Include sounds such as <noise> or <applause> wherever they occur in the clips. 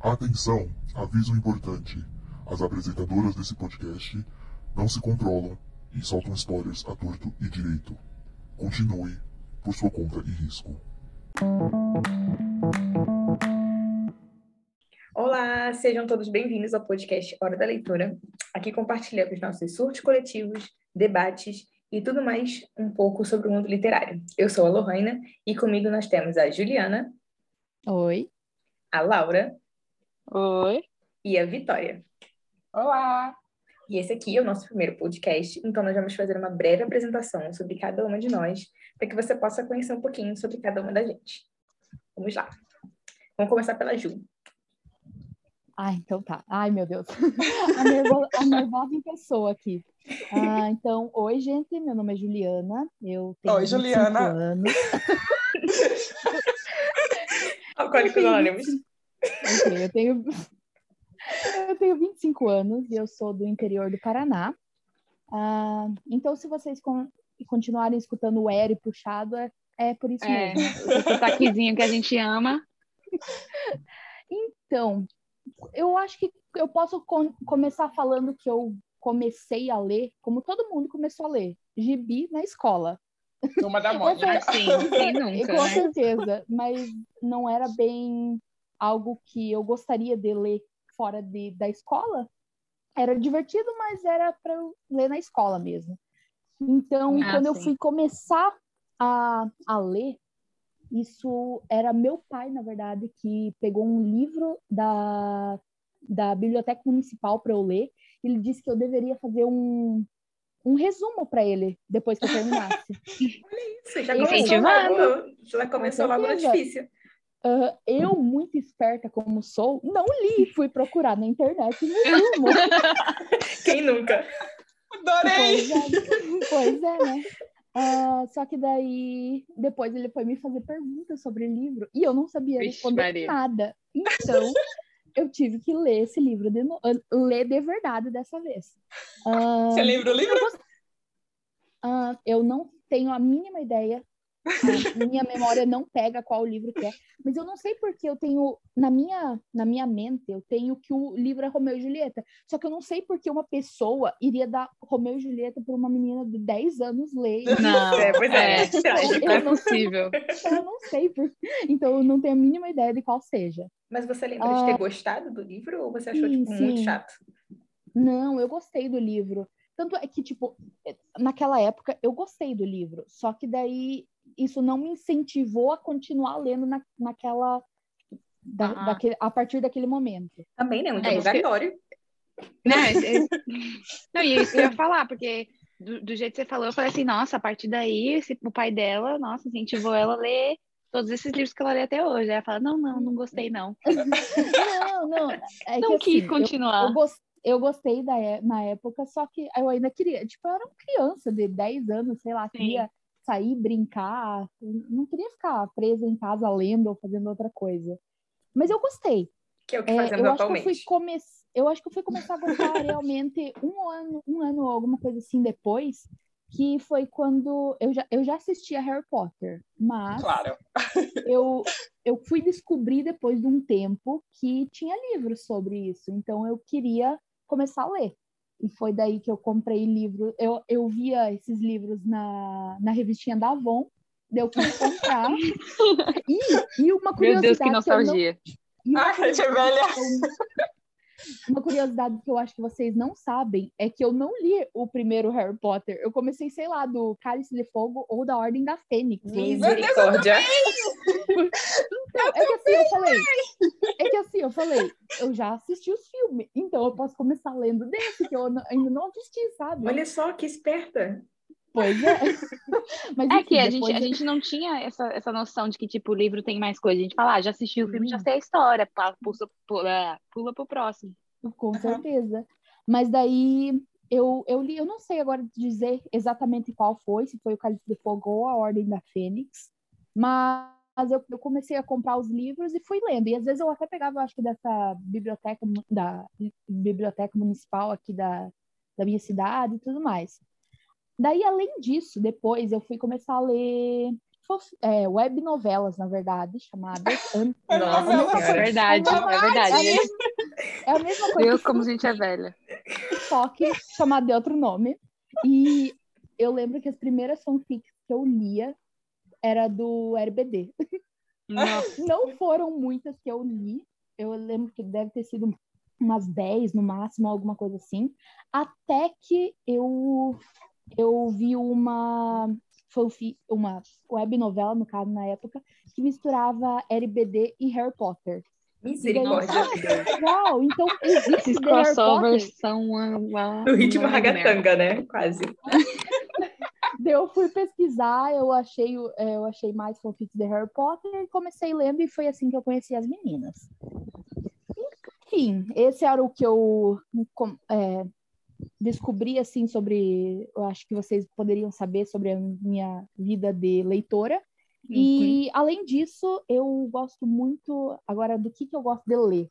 Atenção, aviso importante. As apresentadoras desse podcast não se controlam e soltam spoilers a torto e direito. Continue por sua conta e risco. Olá, sejam todos bem-vindos ao podcast Hora da Leitura. Aqui compartilhamos nossos surtos coletivos, debates e tudo mais um pouco sobre o mundo literário. Eu sou a Lohana e comigo nós temos a Juliana. Oi. A Laura. Oi. E a Vitória. Olá. E esse aqui é o nosso primeiro podcast, então nós vamos fazer uma breve apresentação sobre cada uma de nós, para que você possa conhecer um pouquinho sobre cada uma da gente. Vamos lá. Vamos começar pela Ju. Ah, então tá. Ai, meu Deus. <laughs> A nervosa, a nervosa em pessoa aqui. Ah, então, oi, gente. Meu nome é Juliana. Eu tenho oi, Juliana. anos. <laughs> Alcoólicos Anônimos. Eu tenho... <laughs> Eu tenho 25 anos e eu sou do interior do Paraná. Ah, então, se vocês con continuarem escutando o R puxado, é, é por isso É, mesmo. esse sotaquezinho que a gente ama. <laughs> Então, eu acho que eu posso com- começar falando que eu comecei a ler, como todo mundo começou a ler, gibi na escola. Turma da Mônica. Sim, quem nunca, Com né? certeza, mas não era bem algo que eu gostaria de ler fora de, da escola. Era divertido, mas era para eu ler na escola mesmo. Então, Ah, quando eu sim. fui começar a, a ler, isso era meu pai, na verdade, que pegou um livro da, da Biblioteca Municipal para eu ler. Ele disse que eu deveria fazer um, um resumo para ele depois que eu terminasse. <laughs> Isso, já Eu- começou logo, já começou logo no difícil. Aham, eu, muito esperta como sou, não li, fui procurar na internet resumo. <laughs> Quem nunca? Adorei. pois, é, pois é, né? Ah, só que daí, depois ele foi me fazer perguntas sobre o livro e eu não sabia Vixe, responder Maria. nada. Então, <laughs> eu tive que ler esse livro, de no... ah, ler de verdade dessa vez. Ah, Você lembra o livro? ah, eu não tenho a mínima ideia. Minha memória não pega qual livro que é, mas eu não sei porque eu tenho na minha na minha mente eu tenho que o livro é Romeu e Julieta. Só que eu não sei porque uma pessoa iria dar Romeu e Julieta para uma menina de 10 anos ler. Não, É, pois é, é, trágico. não é possível. Eu não sei, por... então eu não tenho a mínima ideia de qual seja. Mas você lembra de ter gostado do livro ou você achou Sim, tipo, muito sim. chato? Não, eu gostei do livro. Tanto é que, tipo, naquela época eu gostei do livro, só que daí isso não me incentivou a continuar lendo na, naquela. Da, Ah. daquele, a partir daquele momento. Também, né? Muito É, isso que- obrigatório. Não, esse- <laughs> esse- não, e isso que eu ia falar, porque do, do jeito que você falou, eu falei assim, nossa, a partir daí, esse, o pai dela, nossa, incentivou ela a ler todos esses livros que ela lê até hoje. Aí ela fala, não, não, não gostei, não. <laughs> Não, não. É não que, quis assim, eu- continuar. Eu, gos- eu gostei da, é- na época, só que eu ainda queria. Tipo, eu era uma criança de 10 anos, sei lá, Sim. queria sair, brincar. Não queria ficar presa em casa lendo ou fazendo outra coisa. Mas eu gostei. Que é o que É, fazemos eu, acho que eu, fui atualmente. come... eu acho que eu fui começar a gostar <laughs> realmente um ano, um ano ou alguma coisa assim depois, que foi quando eu já, eu já assistia Harry Potter, mas Claro. <laughs> eu, eu fui descobrir depois de um tempo que tinha livros sobre isso, então eu queria começar a ler. E foi daí que eu comprei livro. Eu, eu via esses livros na, na revistinha da Avon, daí eu quis comprar. <laughs> e, e uma Meu curiosidade Deus, que eu não- nostalgia. e uma Ah, a gente é velha. Uma curiosidade que eu acho que vocês não sabem é que eu não li o primeiro Harry Potter. Eu comecei, sei lá, do Cálice de Fogo ou da Ordem da Fênix. Misericórdia. Então, é que assim, eu falei. É que assim, eu falei, eu já assisti os filmes, então eu posso começar lendo desse, que eu não- ainda não assisti, sabe? Olha só que esperta. Pois é. <laughs> Mas, É que a gente, a gente não tinha essa, essa noção de que, tipo, o livro tem mais coisa. A gente fala, ah, já assistiu o filme, já Hum. sei a história, pula, pula, pula, pula pro próximo. Com certeza. Mas daí eu, eu li, eu não sei agora dizer exatamente qual foi, se foi o Cálice de Fogo ou a Ordem da Fênix, mas eu, eu comecei a comprar os livros e fui lendo. E às vezes eu até pegava, acho que dessa biblioteca, da biblioteca municipal aqui da, da minha cidade e tudo mais. Daí, além disso, depois eu fui começar a ler fof- é, web novelas, na verdade, chamadas. <laughs> Nossa. É verdade, é verdade. É a mesma coisa Viu que como a gente é velha? TikTok, chamado de outro nome. E eu lembro que as primeiras fanfics que eu lia era do RBD. Nossa. Não foram muitas que eu li. Eu lembro que deve ter sido umas 10 no máximo, alguma coisa assim. Até que eu, eu vi uma fanfic, uma web novela, no caso, na época, que misturava RBD e Harry Potter. Misericórdia. Uau, então existe Esses crossovers Potter. são uma, uma, Do ritmo merda. ragatanga, né? Quase. <laughs> Eu fui pesquisar, eu achei, é, eu achei mais fanfics de Harry Potter e comecei lendo e foi assim que eu conheci as meninas. Enfim, esse era o que eu é, descobri assim sobre, eu acho que vocês poderiam saber sobre a minha vida de leitora. E além disso, eu gosto muito agora do que que eu gosto de ler.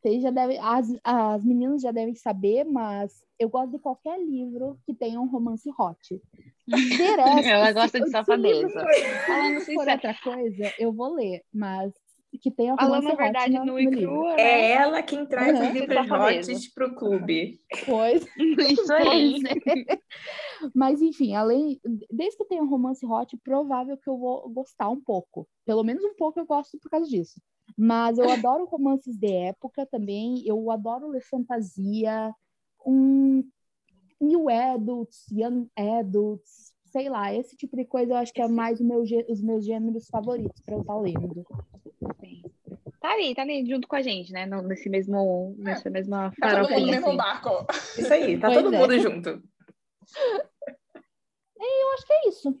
Vocês já devem, as, as meninas já devem saber, mas eu gosto de qualquer livro que tenha um romance hot. <laughs> Resto, Ela gosta de safadeza. Falando Se for sincero. outra coisa, eu vou ler, mas que tenha Falando romance a verdade no, e no livro. crua, né? É ela quem traz Uhum. os livros Safadeza. hotes pro clube. Pois, <laughs> Isso aí. pois é. <laughs> Mas enfim, além desde que tenha um romance hot, provável que eu vou gostar um pouco. Pelo menos um pouco eu gosto por causa disso. Mas eu adoro romances de época também. Eu adoro ler fantasia, um new adults, young adults, sei lá, esse tipo de coisa eu acho que é mais o meu os meus gêneros favoritos para eu estar lendo. Sim. Tá ali, tá ali junto com a gente, né? Nesse mesmo, nessa mesma Tá todo mundo no mesmo assim. barco. Isso aí, tá Pois todo é. mundo junto. Eu acho que é isso.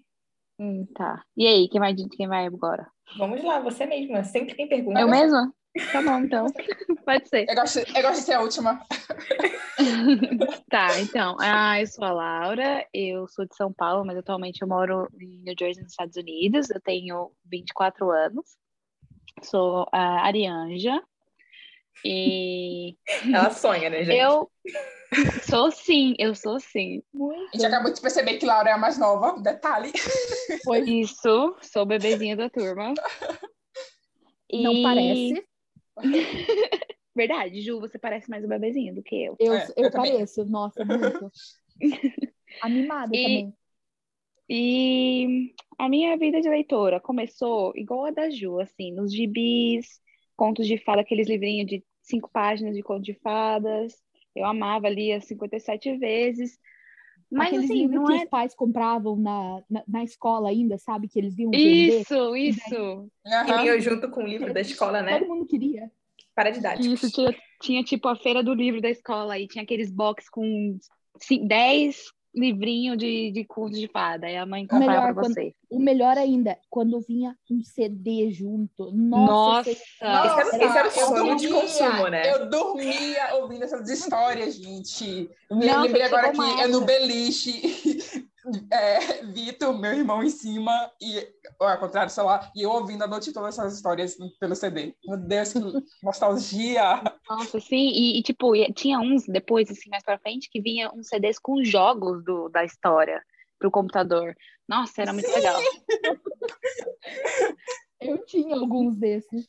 Hum, tá. E aí, quem vai, quem vai agora? Vamos lá, você mesma. Sempre tem pergunta. Eu mesma? Tá bom, então. <laughs> Pode ser. Eu gosto, eu gosto de ser a última. <laughs> Tá, então. Ah, eu sou a Laura, eu sou de São Paulo, mas atualmente eu moro em New Jersey, nos Estados Unidos. Eu tenho 24 anos. Sou a Arianja. E <laughs> Ela sonha, né, gente? eu sou sim, eu sou sim. A gente acabou de perceber que Laura é a mais nova. Detalhe. Foi, Isso, sou bebezinha da turma. não E- parece. <laughs> Verdade, Ju, você parece mais um bebezinho do que eu. Eu, É, eu, eu pareço, nossa, muito. <laughs> Animada E- também. E a minha vida de leitora começou igual a da Ju, assim, nos gibis, contos de fada, aqueles livrinhos de cinco páginas de contos de fadas. Eu amava, lia 57 vezes. Mas Aqueles assim, livros não que é. os pais compravam na, na, na escola ainda, sabe? Que eles iam vender. Isso, isso. E Aham. vinha junto com o livro da escola, né? Todo mundo queria. Paradidáticos. Isso, tinha, tinha tipo a feira do livro da escola e tinha aqueles box com ci- 10 livrinhos de, de contos de fada. Aí a mãe comprava Melhor pra quando- você. O melhor ainda, quando vinha um CD junto. Nossa, Nossa. Senhora. Esse era- esse era o eu sonho de dormia, consumo, né? Eu dormia ouvindo essas histórias, gente. Eu me Nossa, lembrei agora que é no beliche. É, Vitor, meu irmão em cima, e ou ao contrário, sei lá, e eu ouvindo a noite toda essas histórias pelo CD. Meu Deus, que nostalgia! Nossa, sim, e, e, tipo, tinha uns depois, assim, mais pra frente, que vinha uns CDs com jogos do, da história pro computador. Nossa, era muito Sim. legal. <laughs> Eu tinha alguns desses.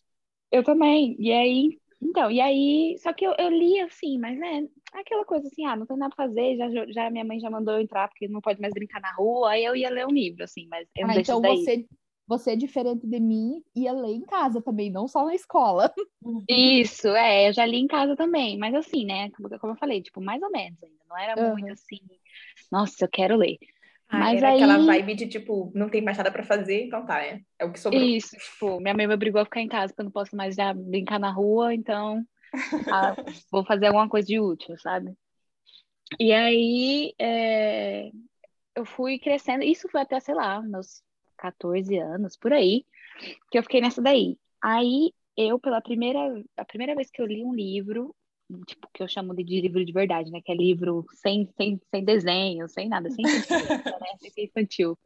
Eu também. E aí, então, e aí, só que eu, eu li assim, mas né, aquela coisa assim, ah, não tem nada pra fazer, já, já minha mãe já mandou eu entrar porque não pode mais brincar na rua, aí eu ia ler um livro, assim, mas eu não Ah, deixo então daí. você, você é diferente de mim, ia ler em casa também, não só na escola. <laughs> Isso, é, eu já li em casa também, mas assim, né, como, como eu falei, tipo, mais ou menos ainda, não era Aham. muito assim, nossa, eu quero ler. Ah, Mas era aí- aquela vibe de tipo, não tem mais nada pra fazer, então tá, é. É o que sobrou. Isso, tipo, minha mãe me obrigou a ficar em casa porque eu não posso mais já brincar na rua, então ah, vou fazer alguma coisa de útil, sabe? E aí é, eu fui crescendo, isso foi até, sei lá, meus 14 anos, por aí, que eu fiquei nessa daí. Aí eu, pela primeira, a primeira vez que eu li um livro, tipo, que eu chamo de, de livro de verdade, né? Que é livro sem, sem, sem desenho, sem nada, sem <laughs> sentido, né? Sem infantil.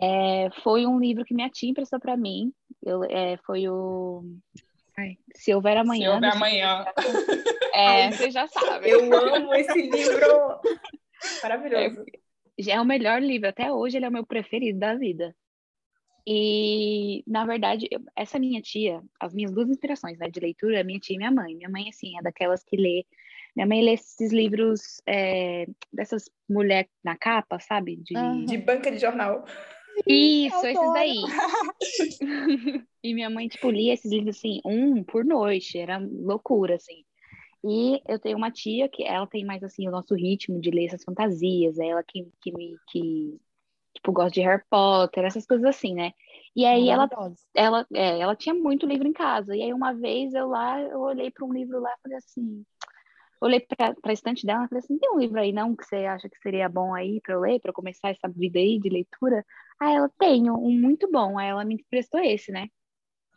É, foi um livro que minha tia emprestou para mim. Eu, é, foi o. Ai, Se Houver Amanhã. Se houver amanhã. <laughs> É, você já sabe. Eu amo esse livro. <laughs> Maravilhoso. É o melhor livro. Até hoje ele é o meu preferido da vida. E, na verdade, eu- essa minha tia, as minhas duas inspirações, né, de leitura, minha tia e minha mãe. Minha mãe, assim, é daquelas que lê. Minha mãe lê esses livros é, dessas mulher na capa, sabe? De... Aham. De banca de jornal. Isso, esses daí. e minha mãe, tipo, lia esses livros, assim, um por noite. Era loucura, assim. E eu tenho uma tia que ela tem mais, assim, o nosso ritmo de ler essas fantasias. É ela que, que me... Que, tipo, gosta de Harry Potter, essas coisas assim, né? E aí ela ela, é, ela tinha muito livro em casa. E aí uma vez eu lá, eu olhei para um livro lá e falei assim, olhei para a estante dela e falei assim, tem um livro aí não que você acha que seria bom aí para eu ler, para eu começar essa vida aí de leitura? Aí ela, tenho, um muito bom. Aí ela me emprestou esse, né?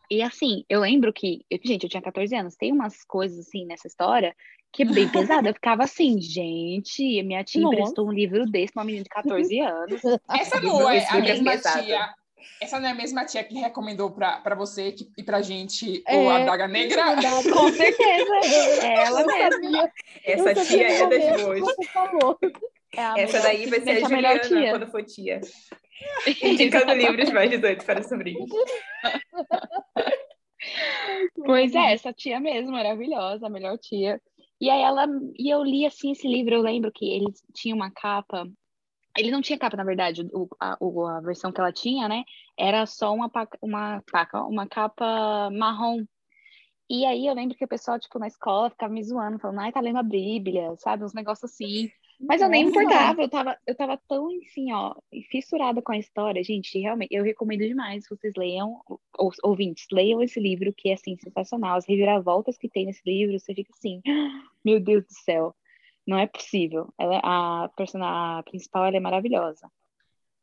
E assim, eu lembro que, eu- gente, eu tinha 14 anos, tem umas coisas assim nessa história que é bem <laughs> pesada. Eu ficava assim, gente, minha tia Nossa. emprestou um livro desse pra uma menina de 14 anos. <laughs> Essa não é a é mesma pesado. tia. Essa não é a mesma tia que recomendou pra você que- e pra gente É, o A Daga Negra? Verdade. Com certeza, é <laughs> ela mesma. Essa tia é das. É a Essa melhor- daí vai ser a melhor Juliana tia. quando for tia. <laughs> Indicando livros mais 18 para sobrinhos. Pois é, essa tia mesmo, maravilhosa, a melhor tia. E aí ela, e eu li assim esse livro, eu lembro que ele tinha uma capa. Ele não tinha capa, na verdade, o, a, a versão que ela tinha, né? Era só uma paca, uma paca, uma capa marrom. E aí eu lembro que o pessoal, tipo, na escola ficava me zoando, falando, ai, tá lendo a Bíblia, sabe? Uns negócios assim. Mas eu nem me importava, eu tava, eu tava tão, assim, ó, fissurada com a história. Gente, realmente, eu recomendo demais que vocês leiam, ou, ouvintes, leiam esse livro, que é, assim, sensacional. As reviravoltas que tem nesse livro, você fica assim, meu Deus do céu, não é possível. Ela, a personagem principal, ela é maravilhosa.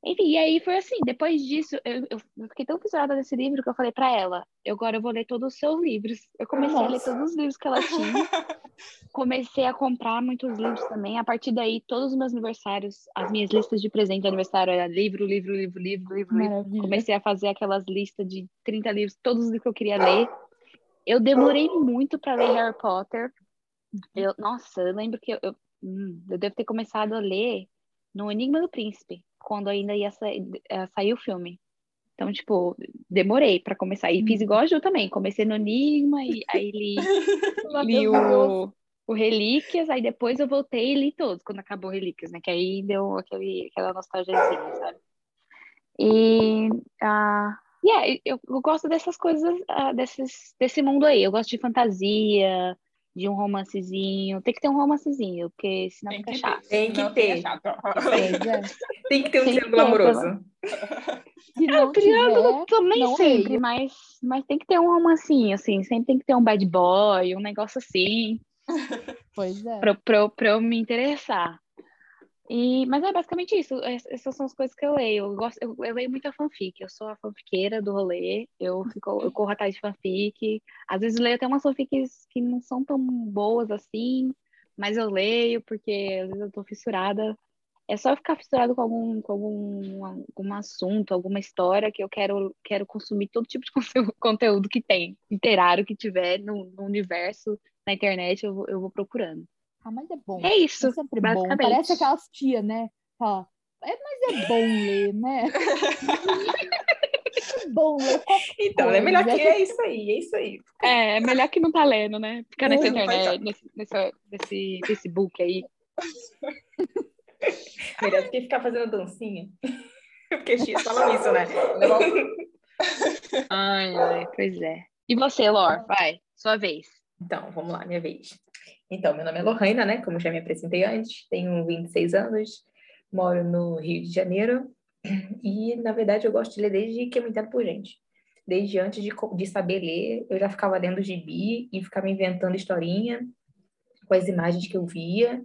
Enfim, e aí foi assim, depois disso, eu, eu fiquei tão fissurada nesse livro que eu falei pra ela, eu, agora eu vou ler todos os seus livros. Eu comecei a ler Nossa. todos os livros que ela tinha, <laughs> comecei a comprar muitos livros também. A partir daí, todos os meus aniversários, as minhas listas de presente de aniversário era livro, livro, livro, livro, livro, livro. Comecei a fazer aquelas listas de 30 livros, todos os livros que eu queria ler. Eu demorei muito para ler Harry Potter. Eu, nossa, eu lembro que eu, eu, hum, eu devo ter começado a ler no Enigma do Príncipe, quando ainda ia sa eh, sair o filme. Então, tipo, demorei para começar. E fiz igual a Ju também. Comecei no Enigma, e aí li, <laughs> li o, o Relíquias, aí depois eu voltei e li todos, quando acabou Relíquias, né? Que aí deu aquele, aquela nostalgiazinha, sabe? E, ah, yeah, eu, eu gosto dessas coisas, ah, desses, desse mundo aí. Eu gosto de fantasia, de um romancezinho. Tem que ter um romancezinho, porque senão Tem fica que chato. Tem que ter. é. Tem que ter um Tem triângulo amoroso. <laughs> Se É, não o triângulo tiver, também não sempre, leio. mas, mas tem que ter um romancinho, assim. Sempre tem que ter um bad boy, um negócio assim. <laughs> Pois é. pra, pra, pra eu me interessar. E, mas é basicamente isso. Es- Essas são as coisas que eu leio. Eu, gosto, eu, eu leio muita fanfic. Eu sou a fanfiqueira do rolê. Eu, fico, eu corro atrás de fanfic. Às vezes leio até umas fanfics que não são tão boas assim, mas eu leio porque às vezes eu tô fissurada. É só eu ficar fissurado com algum, com algum, algum assunto, alguma história que eu quero, quero consumir todo tipo de <laughs> conteúdo, que tem, literário que tiver no, no universo, na internet, eu eu vou procurando. Ah, mas é bom. É isso. É sempre bom. Parece aquelas tia, né? Fala, é, mas é bom ler, né? <laughs> é bom ler Então, é melhor que coisa. é isso aí, é isso aí. É, é melhor que não tá lendo, né? Ficar nessa vai internet, nesse, nesse, nesse Facebook aí. <laughs> Melhor do que ficar fazendo dancinha. <laughs> Porque tias falam isso, né? Ai, ai, pois é. E você, Lor? Vai, sua vez. Então, vamos lá, minha vez. Então, meu nome é Lohana, né? Como já me apresentei antes, tenho 26 anos, moro no Rio de Janeiro e, na verdade, eu gosto de ler desde que eu me entendo por gente. Desde antes de, de saber ler, eu já ficava lendo gibi e ficava inventando historinha com as imagens que eu via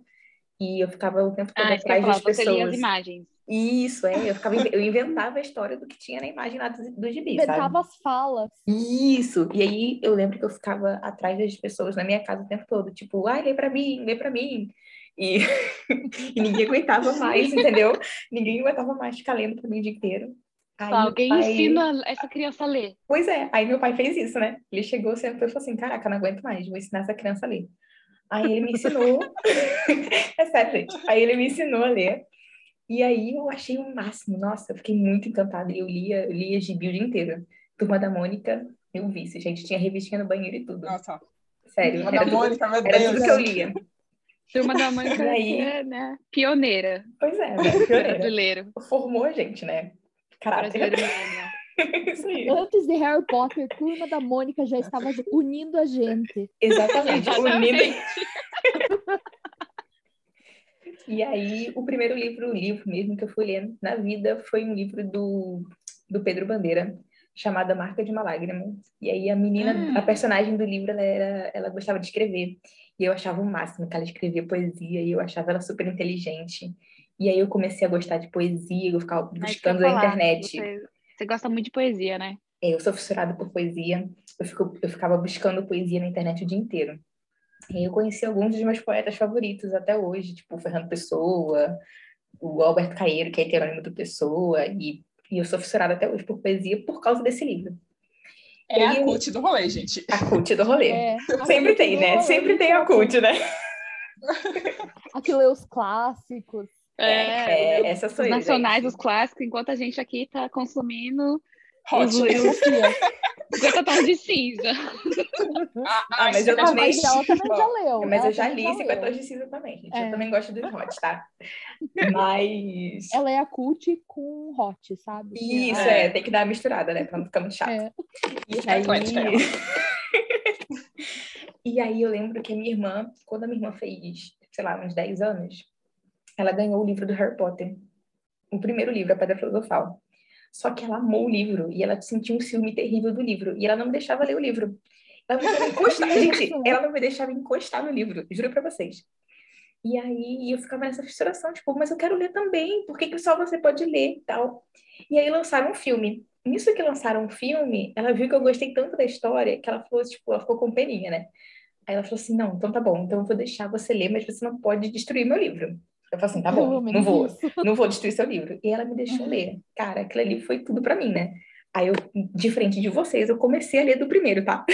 e eu ficava o tempo todo Ah, atrás falar, das você lia as pessoas. imagens. Isso, é, eu, ficava, eu inventava a história do que tinha na imagem lá do, do gibi, sabe? Inventava as falas. Isso! E aí eu lembro que eu ficava atrás das pessoas na minha casa o tempo todo, tipo, ai, lê pra mim, lê pra mim. E, <laughs> e ninguém aguentava mais, entendeu? Ninguém aguentava mais ficar lendo pra mim o dia inteiro. Aí Alguém pai- ensina essa criança a ler. Pois é, aí meu pai fez isso, né? Ele chegou, sentou e falou assim: Caraca, não aguento mais, vou ensinar essa criança a ler. Aí ele me ensinou. <laughs> é sério, gente. Aí ele me ensinou a ler. E aí eu achei o máximo. Nossa, eu fiquei muito encantada. Eu lia, eu lia gibi o dia inteiro. Turma da Mônica, eu vi isso, gente. Tinha revistinha no banheiro e tudo. Nossa. Sério. Turma Era, da tudo, Mônica, meu era Deus. tudo que eu lia. Turma da Mônica <laughs> E aí? é, né? Pioneira. Pois é, né? Pioneira. Brasileiro. Formou a gente, né? Caráter. <laughs> Antes de Harry Potter, Turma da Mônica já estava <laughs> unindo a gente. Exatamente. Unindo Exatamente. E aí, o primeiro livro, o livro mesmo que eu fui ler na vida foi um livro do, do Pedro Bandeira, chamado Marca de uma Lágrima. E aí, a menina, Hum. a personagem do livro, ela, era, ela gostava de escrever. E eu achava o máximo que ela escrevia poesia, e eu achava ela super inteligente. E aí, eu comecei a gostar de poesia, eu ficava eu buscando na internet. Você, você gosta muito de poesia, né? É, Eu sou fissurada por poesia. Eu, fico, eu ficava buscando poesia na internet o dia inteiro. E eu conheci alguns dos meus poetas favoritos até hoje, tipo o Fernando Pessoa, o Alberto Caeiro, que é heterônimo do Pessoa, e, e eu sou fissurada até hoje por poesia por causa desse livro. É a cult do rolê, gente. A cult do rolê. <laughs> É, Sempre tem, né? Sempre tem a cult, né? <laughs> Aqui lê os clássicos. É, essa sou os eu, nacionais, gente. os clássicos, enquanto a gente aqui tá consumindo Hot. os, <laughs> os 50 tons de cinza. Ah, Ah, mas eu também- Mas ela também já leu. Mas ela eu já li 50 leu. tons de cinza também, gente. Eu É. também gosto dos hot, tá? <laughs> Mas... Ela é a cult com hot, sabe? Isso, É. é. tem que dar uma misturada, né? Pra não ficar muito chato. É. E aí... eclética ela. <laughs> e aí eu lembro que a minha irmã, quando a minha irmã fez, sei lá, uns 10 anos, ela ganhou o livro do Harry Potter. O primeiro livro, A Pedra Filosofal. Só que ela amou o livro e ela sentiu um ciúme terrível do livro. E ela não me deixava ler o livro. Ela não me deixava <laughs> encostar. Gente, ela não me deixava encostar no livro, juro pra vocês. E aí eu ficava nessa fissuração, tipo, mas eu quero ler também, por que, que só você pode ler e tal? E aí lançaram um filme. Nisso que lançaram um filme, ela viu que eu gostei tanto da história que ela falou, tipo, ela ficou com peninha, né? Aí ela falou assim: não, então tá bom, então eu vou deixar você ler, mas você não pode destruir meu livro. Eu falei assim: tá bom, não vou, não vou destruir seu livro. E ela me deixou ler. Cara, aquilo ali foi tudo pra mim, né? Aí eu, de frente de vocês, eu comecei a ler do primeiro, tá?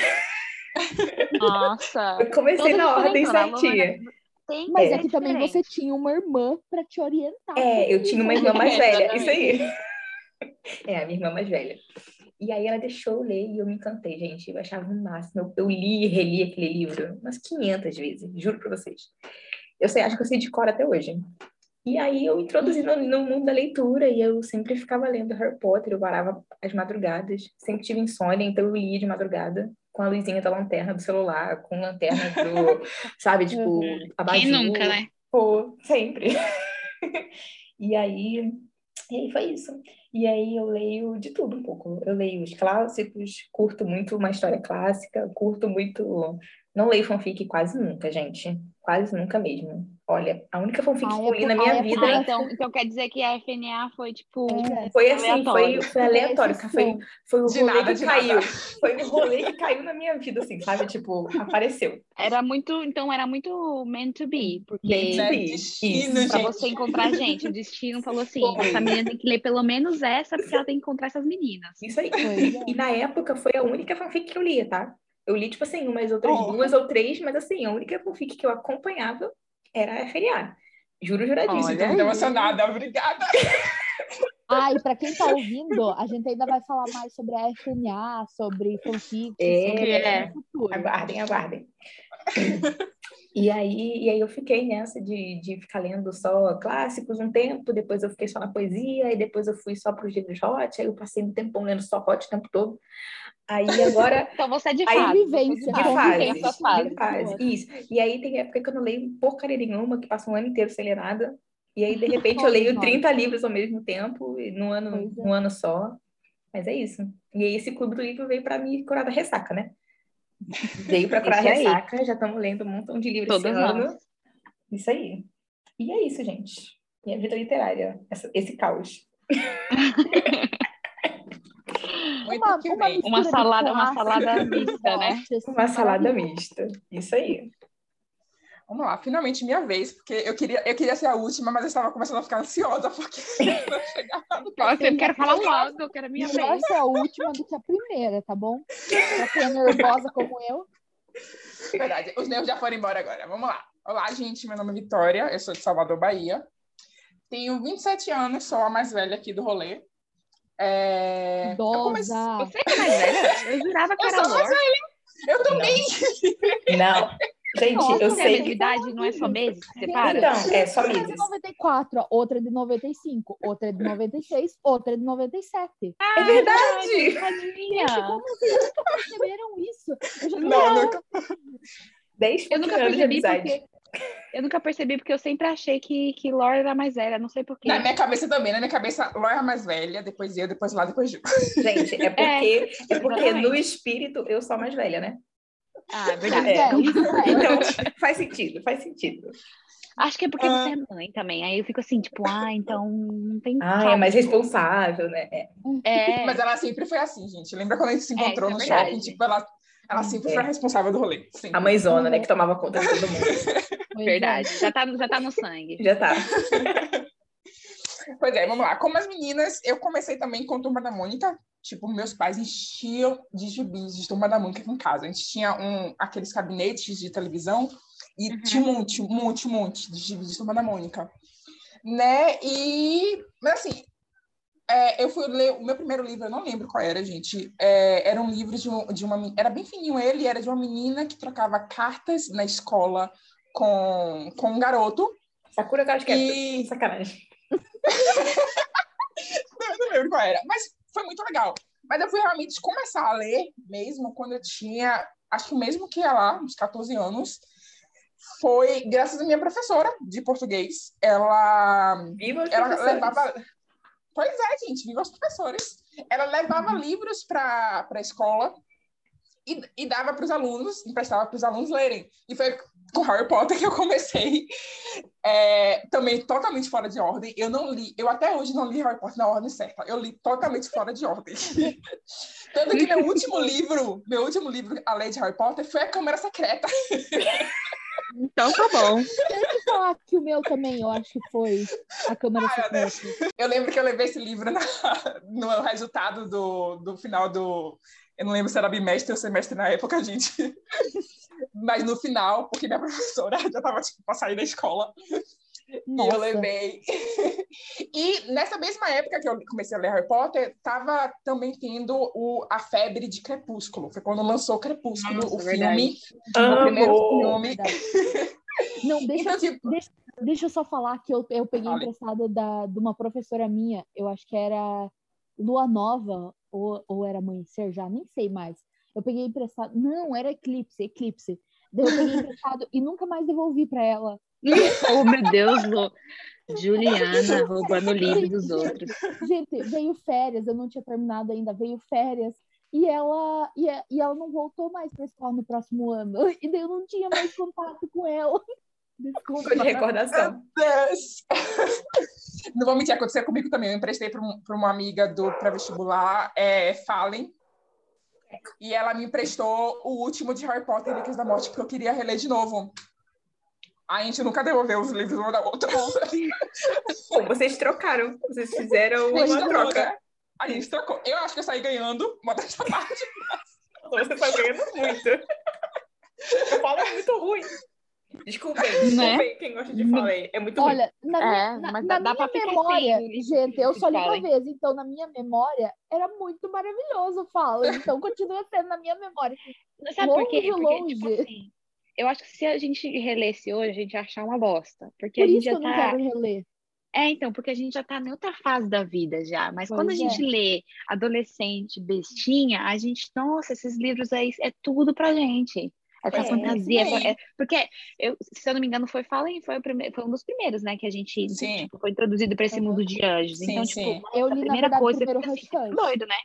Nossa. <laughs> Eu comecei na ordem certinha. Tem Mas é aqui também diferente. você tinha uma irmã pra te orientar. É, eu tinha uma irmã mais É, velha, isso aí. <laughs> É, a minha irmã mais velha. E aí ela deixou eu ler e eu me encantei, gente. Eu achava o máximo. Eu, eu li e reli aquele livro umas 500 vezes, juro pra vocês. Eu sei, acho que eu sei de cor até hoje. E aí eu introduzi no, no mundo da leitura e eu sempre ficava lendo Harry Potter, eu varava as madrugadas. Sempre tive insônia, então eu lia de madrugada com a luzinha da lanterna do celular, com lanterna do, <laughs> sabe, tipo, Uhum. abajur. Quem nunca, né? Pô, sempre. <laughs> e aí, e aí foi isso. E aí eu leio de tudo um pouco. Eu leio os clássicos, curto muito uma história clássica, curto muito. Não leio fanfic quase nunca, gente. Quase nunca mesmo. Olha, a única fanfic Ah, que é eu li na minha ah, é vida Ah, então, então quer dizer que a FNA foi tipo. É. foi assim, foi, aleatório. foi aleatório. Exceção. Foi, foi o De rolê nada, que caiu. nada. Foi o rolê que caiu na minha vida, assim, sabe? Tipo, apareceu. Era muito. Então era muito meant to be. Porque Meant to be. Destino, Isso. pra você encontrar gente, o destino falou assim: Foi. essa menina tem que ler pelo menos essa, porque ela tem que encontrar essas meninas. Isso aí. É. E na época foi a única fanfic que eu lia, tá? Eu li, tipo assim, umas outras Oh. duas ou três, mas assim, a única fanfic que eu acompanhava era a FNA. Juro juradíssimo. Olha Tô muito emocionada, obrigada. Ah, e pra quem tá ouvindo, a gente ainda vai falar mais sobre a FNA, sobre fanfic, É. sobre É. futuro. Aguardem, aguardem. E aí, e aí eu fiquei nessa de, de ficar lendo só clássicos um tempo, depois eu fiquei só na poesia, e depois eu fui só para os livros hot, aí eu passei um tempão lendo só hot o tempo todo. Aí agora <laughs> Então você é de Aí, fase. vivência, De fase, vivência, fase. de fase, isso. E aí tem época que eu não leio porcaria nenhuma, que passa um ano inteiro sem ler nada. E aí, de repente, eu <laughs> leio nós. 30 livros ao mesmo tempo, num ano, Pois é. num ano só. Mas é isso. E aí, esse clube do livro veio para me curar da ressaca, né? Veio para curar a Isso aí. ressaca, já estamos lendo um montão de livros esse ano. nós. Isso aí. E é isso, gente. Minha vida literária, essa- esse caos. <laughs> Muito Uma, uma Uma salada- uma salada mista, né? Uma salada mista. Isso aí. Vamos lá, finalmente minha vez, porque eu queria, eu queria ser a última, mas eu estava começando a ficar ansiosa, porque <laughs> não chegava. Nossa, eu quero falar logo, eu quero a minha Melhor vez. ser a última do que a primeira, tá bom? Pra quem é nervosa como eu. Verdade, os nervos já foram embora agora. Vamos lá. Olá, gente, meu nome é Vitória, eu sou de Salvador, Bahia. tenho 27 anos, sou a mais velha aqui do rolê. É... Eu, comecei... Idosa. Você que é mais velha? Eu jurava que eu era sou mais velha. Eu também. Não. Gente, Nossa, eu é sei mesma que. idade, não é só meses que separa? Então, é só Uma é de meses. 94, ó, outra é de 95, outra é de 96, outra é de 97. É verdade! Tadinha. Como vocês nunca perceberam isso? Eu já Não, nunca. 10 Eu nunca percebi porque... Eu nunca percebi porque eu sempre achei que, que Lore era mais velha, não sei porquê. Na minha cabeça também, na minha cabeça, Ló é a mais velha, depois eu, depois lá, depois Ju. Gente, <laughs> é porque, é porque exatamente. no espírito eu sou a mais velha, né? Ah, é verdade. É. é, é. Então, faz sentido, faz sentido. Acho que é porque Ah. você é mãe também. Aí eu fico assim, tipo, ah, então não tem. Ah, é mais responsável, né? É. É, Mas ela sempre foi assim, gente. Lembra quando a gente se encontrou isso no é verdade. shopping? Tipo, ela, ela sempre É. foi a responsável do rolê. Sempre. A mãezona, né, que tomava conta de todo mundo. É. <laughs> verdade. Já tá, já tá no sangue. Já tá. <laughs> Pois é, vamos lá. Como as meninas, eu comecei também com Turma da Mônica. Tipo, meus pais enchiam de gibis de Turma da Mônica aqui em casa. A gente tinha um, aqueles gabinetes de televisão e Uhum. tinha um monte, um monte, um monte de gibis de Turma da Mônica. Né? E, mas assim, é, eu fui ler o meu primeiro livro, eu não lembro qual era, gente. É, era um livro de, um- de uma... Era bem fininho ele, era de uma menina que trocava cartas na escola com, com um garoto. Sakura Card. E- Sacanagem. <laughs> eu não lembro qual era, mas foi muito legal. Mas eu fui realmente começar a ler mesmo quando eu tinha, acho que mesmo que ia lá, uns 14 anos, foi graças à minha professora de português. Ela, Viva os ela professores. levava. Pois é, gente, viva os professores. Ela levava livros para a escola e, e dava para os alunos, emprestava para os alunos lerem. E foi com Harry Potter que eu comecei, é, também totalmente fora de ordem. Eu não li, eu até hoje não li Harry Potter na ordem certa. Eu li totalmente fora de ordem. <laughs> Tanto que meu último livro, meu último livro a ler de Harry Potter foi A Câmara Secreta. <laughs> Então tá bom. Deixa eu falar que o meu também, eu acho que foi a Câmara Ai, meu Secreta. Eu lembro que eu levei esse livro na- <laughs> no resultado do, do final do. Eu não lembro se era bimestre ou semestre na época, gente. <laughs> Mas no final, porque minha professora <laughs> já estava tipo, para sair da escola. E eu Nossa. levei. E nessa mesma época que eu comecei a ler Harry Potter, estava também tendo o, a febre de Crepúsculo. Foi quando lançou Crepúsculo, Nossa, o verdade. filme. O primeiro filme. Verdade. <laughs> Não, deixa, Então, tipo, deixa eu só falar que eu, eu peguei Fale. emprestado da, de uma professora minha, eu acho que era Lua Nova, ou, ou era Amanhecer já, nem sei mais. Eu peguei emprestado. Não, era Eclipse, Eclipse. Daí eu peguei <laughs> emprestado e nunca mais devolvi para ela. <laughs> Oh, meu Deus, Lu. Juliana roubando o livro dos outros. Gente, veio férias, eu não tinha terminado ainda, veio férias. E ela, e, a- e ela não voltou mais para a escola no próximo ano. <laughs> E daí eu não tinha mais contato com ela. Desculpa. Ficou de recordação. Não vou mentir, aconteceu comigo também. Eu emprestei para um, uma amiga do pré-vestibular, é, Fallen, e ela me emprestou o último de Harry Potter e Relíquias da Morte, porque eu queria reler de novo. A gente nunca devolveu os livros uma da outra. Bom, vocês trocaram. Vocês fizeram A gente uma trocou, troca. né? A gente trocou. Eu acho que eu saí ganhando uma dessa <laughs> parte. Você tá ganhando muito. Eu falo é muito ruim. Desculpem, desculpem Né? quem gosta de falar aí. É muito ruim. Olha, na É, minha, na, mas na dá- dá minha pra ficar memória, sem gente, eu só li uma vez, então na minha memória era muito maravilhoso o Fala. Então continua sendo na minha memória. Sabe por quê? Longe, Porque, tipo longe. assim, eu acho que se a gente relesse hoje, a gente ia achar uma bosta. Porque Por a gente já eu não tá. quero reler. É, então, porque a gente já tá em outra fase da vida já. Mas quando a Pois gente lê adolescente, bestinha, a gente, nossa, esses livros aí é tudo pra gente. Essa É, fantasia. isso aí. é- porque, eu, se eu não me engano, foi Fallen, foi, o prime, foi um dos primeiros, né, que a gente tipo, foi introduzido pra esse Uhum. mundo de anjos. Sim, então, sim. tipo, Eu a li, na primeira verdade, coisa primeiro fica Hush assim, doido, né?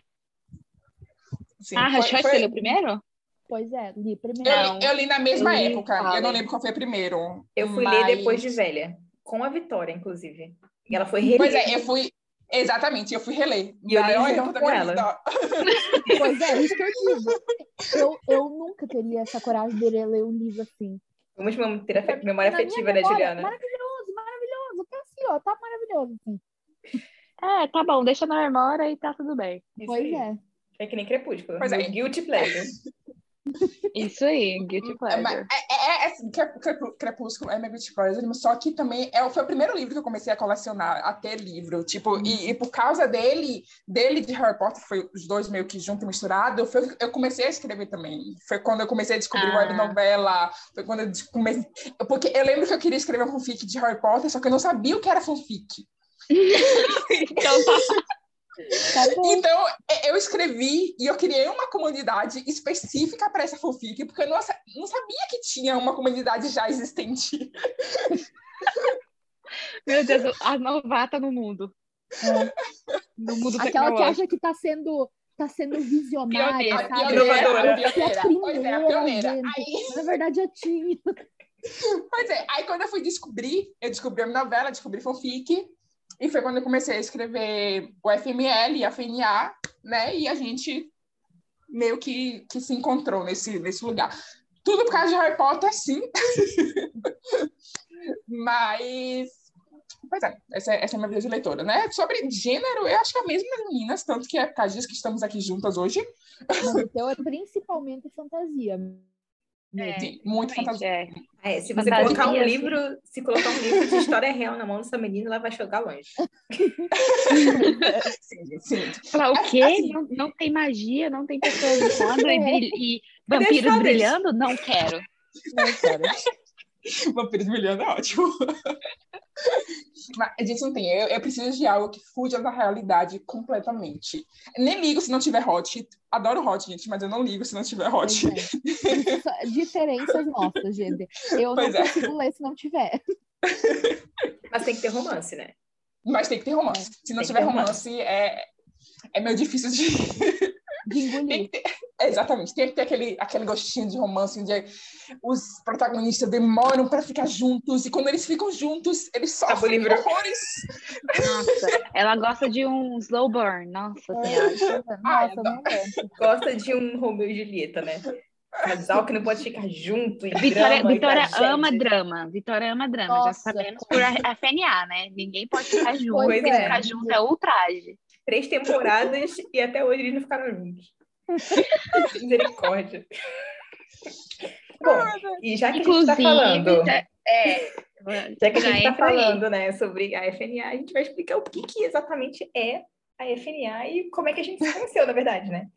Sim, ah, foi- Hush foi- você leu primeiro? Pois é, li Eu, primeiro. Não. li- eu li na mesma Eu li época. Eu não lembro qual foi primeiro. Eu fui mas- ler depois de velha. Com a Vitória, inclusive. E ela foi reler. Pois é, eu fui. Exatamente, eu fui reler. E eu li Maior junto com ela. Pois é, isso que eu digo. Eu, eu nunca teria essa coragem de ler um livro assim. Vamos ter a memória afetiva, né, Juliana? Maravilhoso, maravilhoso. Tá assim, ó, tá maravilhoso. Assim. É, tá bom, deixa na memória e tá tudo bem. Isso Pois aí. é. É que nem Crepúsculo. Pois é. Guilty pleasure. <laughs> Isso aí, guilty Mas pleasure. é, é, é assim, Crepúsculo é meu guilty pleasure, só que também é, foi o primeiro livro que eu comecei a colecionar, a ter livro, tipo, e, uhum. e, por causa dele, dele de Harry Potter, foi os dois meio que junto e misturado, foi, eu comecei a escrever também, foi quando eu comecei a descobrir ah. web novela, foi quando eu comecei, porque eu lembro que eu queria escrever um fanfic de Harry Potter, só que eu não sabia o que era fanfic. <laughs> então tá. Então, eu escrevi e eu criei uma comunidade específica para essa fanfic, porque eu não, não sabia que tinha uma comunidade já existente. <laughs> Meu Deus, a novata no mundo. É. No mundo Aquela que acha que está sendo tá sendo visionária, pioneira, sabe? Inovadora. É, é a primeira, é, a pioneira. Aí... Na verdade, já tinha. Pois é, aí quando eu fui descobrir, eu descobri a novela, descobri fanfic, e foi quando eu comecei a escrever o FML e a FNA, né? E a gente meio que, que se encontrou nesse, nesse lugar. Tudo por causa de Harry Potter, sim. <laughs> Mas Pois é, essa, essa é a minha vida de leitora, né? Sobre gênero, eu acho que é a mesma das meninas, tanto que é por causa disso que estamos aqui juntas hoje. Mas o teu é principalmente fantasia. É, muito fantasia. É. É, se você colocar um livro, se colocar um livro de história real na mão dessa menina, ela vai chegar longe. <laughs> sim, sim. Falar o quê? Assim, não, não tem magia, não tem pessoas voando <laughs> e, e vampiros brilhando? Não quero. Não quero. <laughs> Vampiros brilhando é ótimo. <laughs> Mas a gente não tem. Eu, eu, preciso de algo que fuja da realidade completamente. Nem ligo se não tiver hot. Adoro hot, gente, mas eu não ligo se não tiver hot. É. <laughs> Diferenças nossas, gente. Eu pois não é. consigo ler se não tiver. Mas tem que ter romance, né? Mas tem que ter romance. Se não tem tiver romance, romance, é, é meio difícil de de engolir. Ter, exatamente, tem que ter aquele, aquele gostinho de romance onde os protagonistas demoram para ficar juntos e quando eles ficam juntos, eles sofrem horrores. Nossa, ela gosta de um slow burn, nossa senhora. Nossa, não Gosta de um Romeu e Julieta, né? Casal que não pode ficar junto e Vitória, drama Vitória ama drama. Vitória ama drama. Nossa. Já sabemos por a FNA, né? Ninguém pode ficar junto. Pois é. Ficar junto é ultraje três temporadas e até hoje eles não ficaram juntos. <laughs> Misericórdia. Bom, e já que Inclusive, a gente está falando. É, já que a gente está <laughs> falando né, sobre a FNA, a gente vai explicar o que, que exatamente é a FNA e como é que a gente se conheceu, na verdade, né?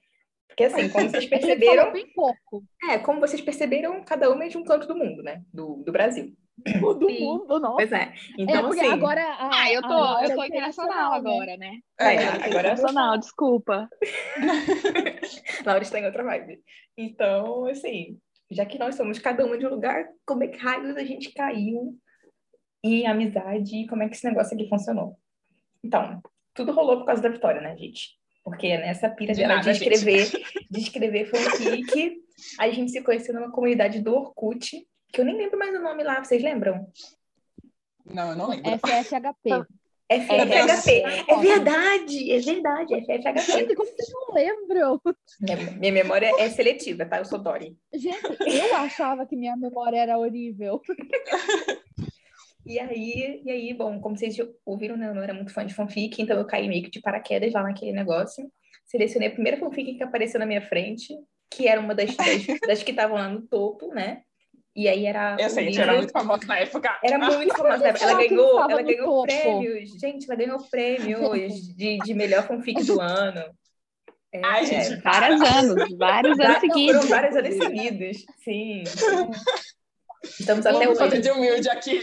Porque assim, como vocês <laughs> perceberam. Bem pouco. É, como vocês perceberam, cada uma é de um canto do mundo, né? Do, do Brasil. Do Sim. mundo, nossa. Pois é. Então, é, assim... agora... A, ah, eu tô, eu tô internacional né? agora, né? É, é agora internacional, desculpa. <laughs> Laura está em outra vibe. Então, assim, já que nós somos cada uma de um lugar, como é que raios a gente caiu em amizade e como é que esse negócio aqui funcionou? Então, tudo rolou por causa da Vitória, né, gente? Porque nessa pira de nada, de escrever, de escrever fanfic, a gente se conheceu numa comunidade do Orkut, que eu nem lembro mais o nome lá, vocês lembram? Não, eu não lembro. FFHP. FFHP. É verdade, é verdade, FFHP. Gente, como vocês não lembram? Minha, minha memória é seletiva, tá? Eu sou Dori. Gente, eu achava que minha memória era horrível. <laughs> E aí, e aí, bom, como vocês ouviram, né, eu não era muito fã de fanfic, então eu caí meio que de paraquedas lá naquele negócio. Selecionei a primeira fanfic que apareceu na minha frente, que era uma das, das, das que estavam lá no topo, né? E aí era. Eu sei, livro... era muito famosa na época. Era muito famosa na época. Ela ganhou, ela ganhou prêmios. Gente, ela ganhou prêmios de, de melhor fanfic do ano. É, Ai, gente, vários anos, vários anos seguidos. Foram vários anos seguidos, sim. Estamos até Vamos fazer de humilde aqui.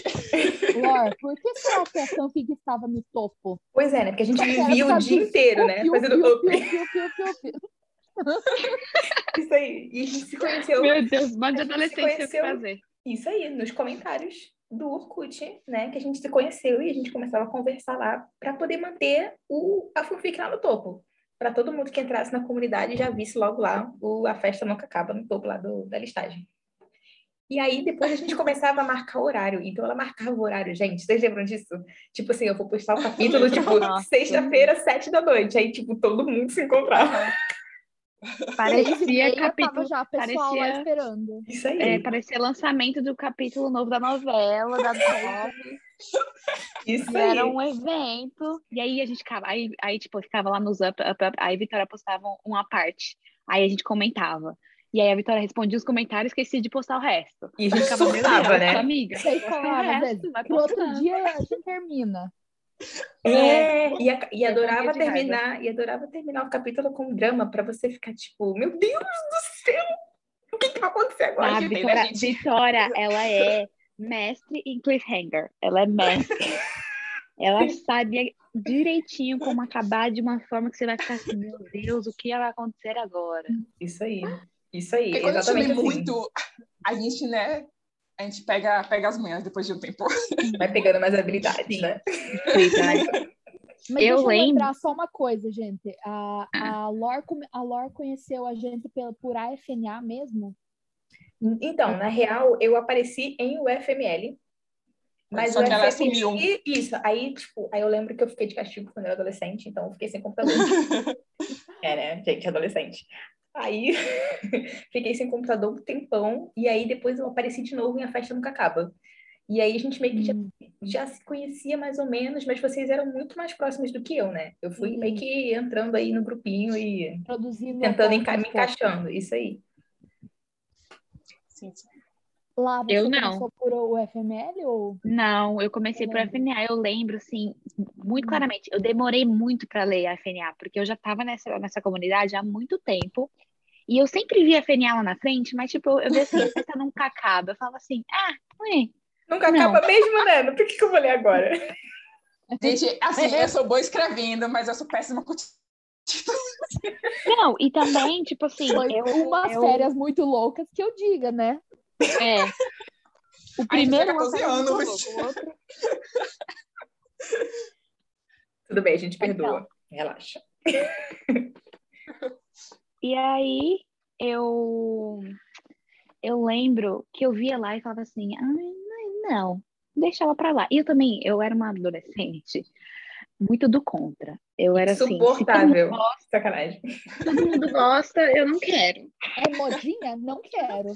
Lor, por que será que a fanfic estava no topo? Pois é, né? Porque a gente vivia o dia inteiro, né? Fazendo up. <laughs> Isso aí. E a gente se conheceu. Meu Deus, mas de adolescente que fazer. Isso aí, nos comentários do Orkut, né? Que a gente se conheceu e a gente começava a conversar lá para poder manter o, a fanfic lá no topo. Para todo mundo que entrasse na comunidade já visse logo lá o A Festa Nunca Acaba no topo lá do, da listagem. E aí, depois a gente começava a marcar o horário. Então, ela marcava o horário, gente. Vocês lembram disso? Tipo assim, eu vou postar o capítulo, <laughs> tipo, sexta-feira, sete da noite. Aí, tipo, todo mundo se encontrava. Parecia capítulo. Já pessoal parecia, lá esperando. Isso aí. É, parecia lançamento do capítulo novo da novela, da <laughs> nove. Isso aí. Era um evento. E aí a gente ficava, aí, aí tipo, ficava lá nos up, up, up, aí a Vitória postava uma parte. Aí a gente comentava. E aí a Vitória respondia os comentários, esquecia de postar o resto. E a gente Ficava, surtava, né? Amiga, Você posta o falava, resto, vai que outro dia a gente termina. É, e, a- e Eu adorava de raiva. terminar, e adorava terminar o capítulo com drama pra você ficar tipo, meu Deus do céu, o que, que vai acontecer agora? A que tem, né, Vitória, gente? <laughs> Vitória, ela é mestre em cliffhanger. Ela é mestre. Ela sabe direitinho como acabar de uma forma que você vai ficar assim, meu Deus, o que vai acontecer agora? Isso aí, isso aí, Porque quando a gente lê exatamente assim. muito, a gente, né? A gente pega, pega as manhas depois de um tempo. Vai pegando mais habilidades, né? Mas Eu deixa eu lembro. lembrar só uma coisa, gente. A, a, Lor, come- a Lor conheceu a gente pela, por AFNA mesmo? Então, na real, eu apareci em UFML, mas Só o que ela FML sumiu. Isso, aí, tipo, aí eu lembro que eu fiquei de castigo quando eu era adolescente, então eu fiquei sem computador. <laughs> É, né, gente, adolescente. Aí <laughs> fiquei sem computador um tempão, e aí depois eu apareci de novo em A Festa Nunca Acaba. E aí a gente meio que já, Hum, já se conhecia mais ou menos, mas vocês eram muito mais próximos do que eu, né? Eu fui meio que entrando aí no grupinho e Produzindo tentando enca me encaixando, isso aí. Sim, sim. Lá você Eu não. começou por o FML ou Não, eu comecei por. FNA. Eu lembro, assim, muito Hum. claramente. Eu demorei muito para ler a FNA, porque eu já estava nessa, nessa comunidade há muito tempo. E eu sempre via a FNA lá na frente, mas, tipo, eu via assim, a festa nunca acaba. Eu falava assim, ah, ué, Nunca Não. acaba mesmo, né? Por que, que eu vou ler agora? <laughs> Gente, assim, eu sou boa escrevendo, mas eu sou péssima com Não, e também, tipo assim, foi eu, umas eu- férias muito loucas que eu diga, né? É. O primeiro tinha 14 uma coisa muito anos. louca, o outro- <laughs> Tudo bem, a gente Então. perdoa. Relaxa. <laughs> E aí eu eu lembro que eu via lá e falava assim, não, não, deixa ela pra lá. E eu também, eu era uma adolescente muito do contra. Eu era assim, se todo mundo Suportável. Sacanagem. todo mundo gosta, eu não quero. É modinha? Não quero.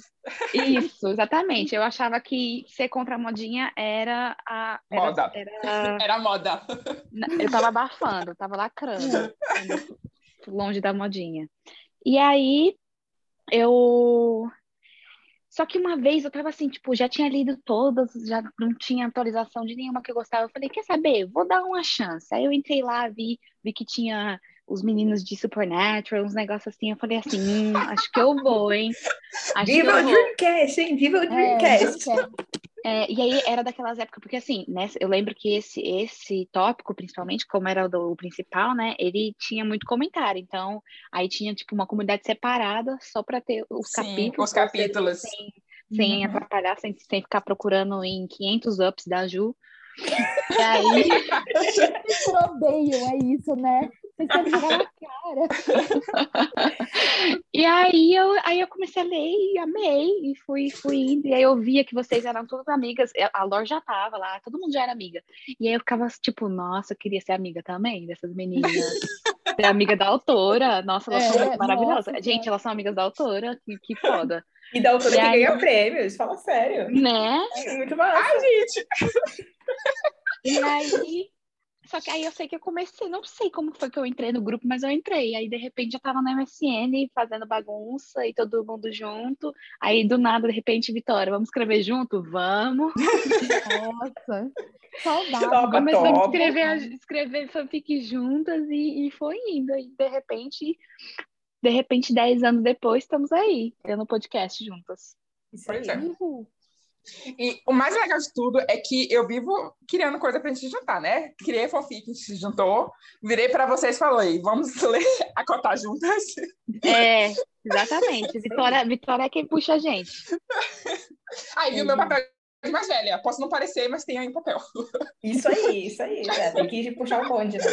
Isso, exatamente. Eu achava que ser contra a modinha era a. Era, Moda. era- Era moda. eu tava abafando, tava lacrando, <laughs> longe da modinha. E aí eu. Só que uma vez eu tava assim, tipo, já tinha lido todas, já não tinha atualização de nenhuma que eu gostava. Eu falei, quer saber? Vou dar uma chance. Aí eu entrei lá, vi, vi que tinha os meninos de Supernatural, uns negócios assim. Eu falei assim, hum, acho que eu vou, hein? Acho Viva o. Dreamcast, hein? Viva o É, Dreamcast. quero. É, e aí era daquelas épocas, porque assim, nessa, eu lembro que esse, esse tópico, principalmente, como era o do principal, né, ele tinha muito comentário. Então, aí tinha, tipo, uma comunidade separada só para ter os Sim, capítulos. os capítulos. Sem, sem Uhum. atrapalhar, sem, sem ficar procurando em 500 ups da Ju. <laughs> E aí, Vocês odeiam, é isso, né? Vocês querem jogar na cara. <laughs> e aí, eu, aí eu comecei a ler e amei, e fui, fui indo. E aí eu via que vocês eram todas amigas. A Lor já tava lá, todo mundo já era amiga. E aí eu ficava tipo, nossa, eu queria ser amiga também dessas meninas. ser amiga da autora. Nossa, elas são É, muito maravilhosas. nossa, Gente, elas são amigas da autora, que, que foda. E da autora E que aí- ganha prêmios, fala sério. Né? Muito massa. Ai, gente. E aí. Só que aí eu sei que eu comecei, não sei como foi que eu entrei no grupo, mas eu entrei. Aí de repente eu tava na MSN fazendo bagunça e todo mundo junto. Aí do nada, de repente, Vitória, vamos escrever junto? Vamos. Nossa. Saudade. Topa, Começamos a escrever, escrever fanfic juntas e, e foi indo. E de repente, de repente, 10 anos depois, estamos aí, tendo podcast juntas. Isso Pois aí. é. E o mais legal de tudo é que eu vivo criando coisa pra gente se juntar, né? Criei fanfic, a gente se juntou, virei pra vocês e falei, vamos <laughs> ler a cotar juntas. É, exatamente. Vitória, Vitória é quem puxa a gente. Aí viu meu papel de mais velha. Posso não parecer, mas tem aí um papel. Isso aí, isso aí. né? Tem que puxar o bonde, né?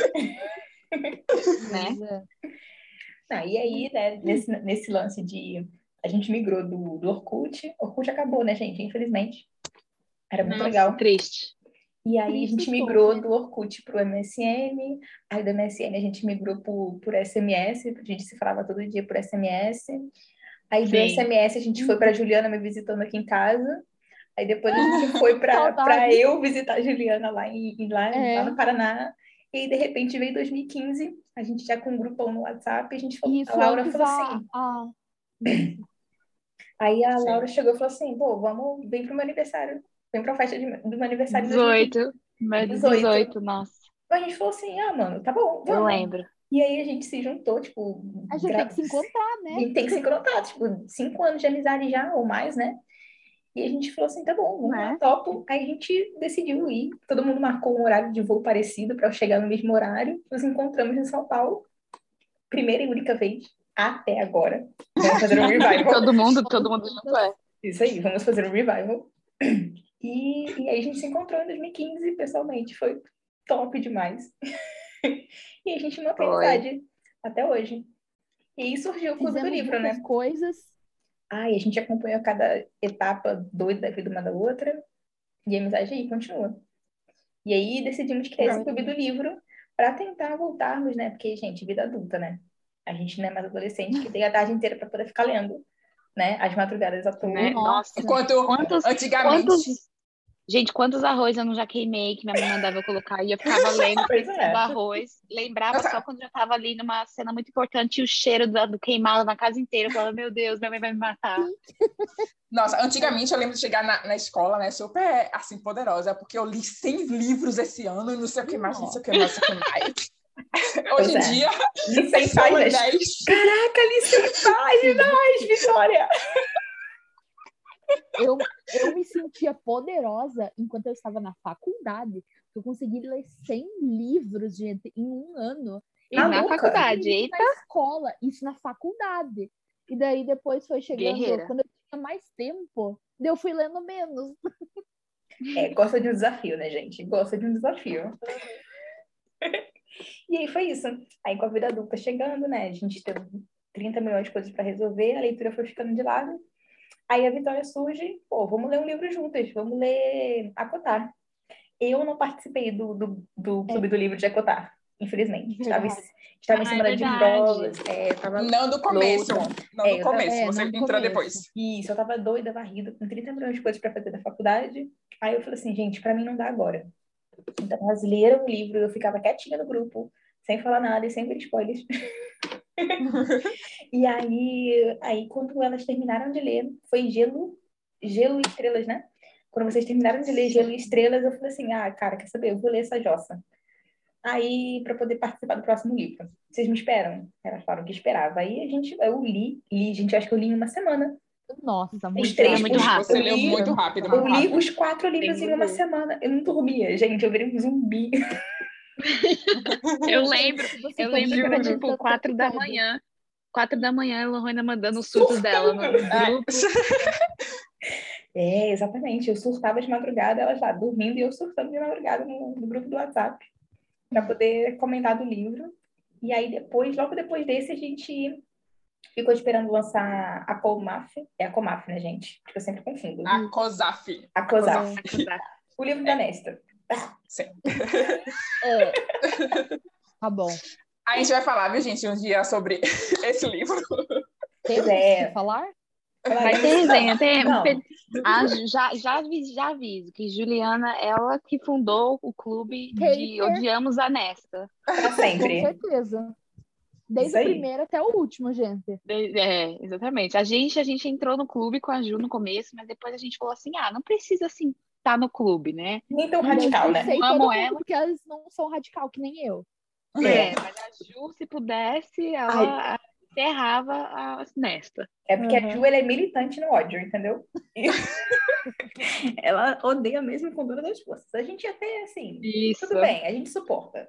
Né? É. E aí, né, nesse, nesse lance de. A gente migrou do, do Orkut. Orkut acabou, né, gente? Infelizmente. Era muito Nossa, legal. Triste. E aí a Triste gente estou, migrou né? do Orkut pro MSN. Aí do MSN a gente migrou por, por SMS. A gente se falava todo dia por SMS. Aí do Sim. SMS a gente foi pra Juliana me visitando aqui em casa. Aí depois a gente <laughs> foi pra eu visitar a Juliana lá, em, lá, É. lá no Paraná. E aí, de repente, veio 2015, a gente já com um grupão no WhatsApp, a gente falou, Isso, a Laura falou a- assim, a- <clears throat> Aí a Sim. Laura chegou e falou assim, pô, vamos, vem pro meu aniversário. Vem pra festa de, do meu aniversário. de 18. Mas 18. 18, nossa. A gente falou assim, ah, mano, tá bom, Eu vamos. lembro. E aí a gente se juntou, tipo... A gente gra- tem que se encontrar, A né? gente tem que se encontrar, tipo, cinco anos de amizade já, ou mais, né? E a gente falou assim, tá bom, vamos lá, Né? topo. Aí a gente decidiu ir. Todo mundo marcou um horário de voo parecido para eu chegar no mesmo horário. Nos encontramos em São Paulo. Primeira e única vez, até agora. Vamos fazer um revival. <laughs> Todo mundo, todo mundo junto é. Isso aí, vamos fazer um revival. E, e aí a gente se encontrou em 2015 pessoalmente. Foi top demais. <laughs> E a gente mantém amizade até hoje. E aí surgiu o Clube do Livro, né? coisas. Ai, a gente acompanhou cada etapa doida da vida uma da outra. E a amizade aí continua. E aí decidimos criar esse clube do livro para tentar voltarmos, né? Porque, gente, vida adulta, né? A gente não é mais adolescente que tem a tarde inteira para poder ficar lendo, né? As madrugadas à toa. Né? Nossa. Enquanto Quantos, antigamente. quantos... Gente, quantos arroz eu não já queimei que minha mãe mandava eu colocar e eu ficava <laughs> lendo do é. arroz. Lembrava Nossa. só quando já tava ali numa cena muito importante e o cheiro do, do queimado na casa inteira. Eu falava, meu Deus, minha mãe vai me matar. <laughs> Nossa, antigamente eu lembro de chegar na, na escola, né, super, assim, poderosa, porque eu li 100 livros esse ano, e não sei o que mais, não sei o que mais, não sei o que mais. <laughs> Hoje em é. dia, Li 100 são páginas. 10. Caraca, li 100 páginas, Vitória! Eu, eu me sentia poderosa enquanto eu estava na faculdade. Eu consegui ler 100 livros, gente, em um ano. Na louca. faculdade, Isso eita. na escola, isso na faculdade. E daí depois foi chegando, Guerreira. quando eu tinha mais tempo, eu fui lendo menos. É, gosta de um desafio, né, gente? Gosta de um desafio. E aí foi isso. Aí com a vida adulta chegando, né? A gente teve 30 milhões de coisas para resolver, a leitura foi ficando de lado. Aí a Vitória surge, pô, vamos ler um livro juntas, vamos ler Acotar. Eu não participei do, do, do Clube do Livro de Acotar, infelizmente. Estava, estava em Ah, cima é da. Douglas, é, tava Não do começo. louca. Não É, do tava- começo. é, Você entrou começo. depois. Isso, eu tava doida, varrida, com 30 milhões de coisas para fazer da faculdade. Aí eu falei assim, gente, para mim não dá agora. Então, elas leram o livro, eu ficava quietinha no grupo, sem falar nada e sem spoilers. <laughs> e aí, aí, quando elas terminaram de ler, foi Gelo, Gelo e Estrelas, né? Quando vocês terminaram de ler Gelo e Estrelas, eu falei assim, ah, cara, quer saber? Eu vou ler essa jossa. Aí, para poder participar do próximo livro. Vocês me esperam? Elas falaram que esperava. Aí a gente, eu li, li, gente, acho que eu li em uma semana. Nossa, muito três É muito os- rápido. Você eu leu li- muito rápido, Eu li rápido. os quatro livros em uma semana. Eu não dormia, gente. Eu virei um zumbi. <laughs> Eu lembro, Você eu lembro que era tipo quatro da manhã. Quatro da manhã, a Lohana mandando os surtos dela no <laughs> grupo. É, exatamente. Eu surtava de madrugada, elas lá dormindo e eu surtando de madrugada no, no grupo do WhatsApp para poder comentar do livro. E aí depois, logo depois desse, a gente ficou esperando lançar a Comaf. É a Comaf, né, gente? Porque eu sempre confundo. A COSAF. A COSAF. O livro da Nesta. <laughs> É. Tá bom. A gente vai falar, viu, gente, um dia sobre esse livro. Temos é. que falar? Vai ter resenha, tem. Ah, já, já, aviso, já aviso que Juliana, ela que fundou o clube de Hater. Odiamos a Nesta. Pra Com sempre. certeza. Desde o primeiro até o último, gente. De- É, exatamente. A gente, a gente entrou no clube com a Ju no começo, mas depois a gente falou assim: ah, não precisa assim estar no clube, né? Nem tão radical, eu né? sei Amo ela. porque elas não são radical que nem eu. É. É, mas a Ju, se pudesse, ela enterrava a Nesta. É porque Uhum. a Ju ela é militante no ódio, entendeu? <laughs> Ela odeia mesmo com todas as forças. A gente até, assim, Isso. tudo bem, a gente suporta.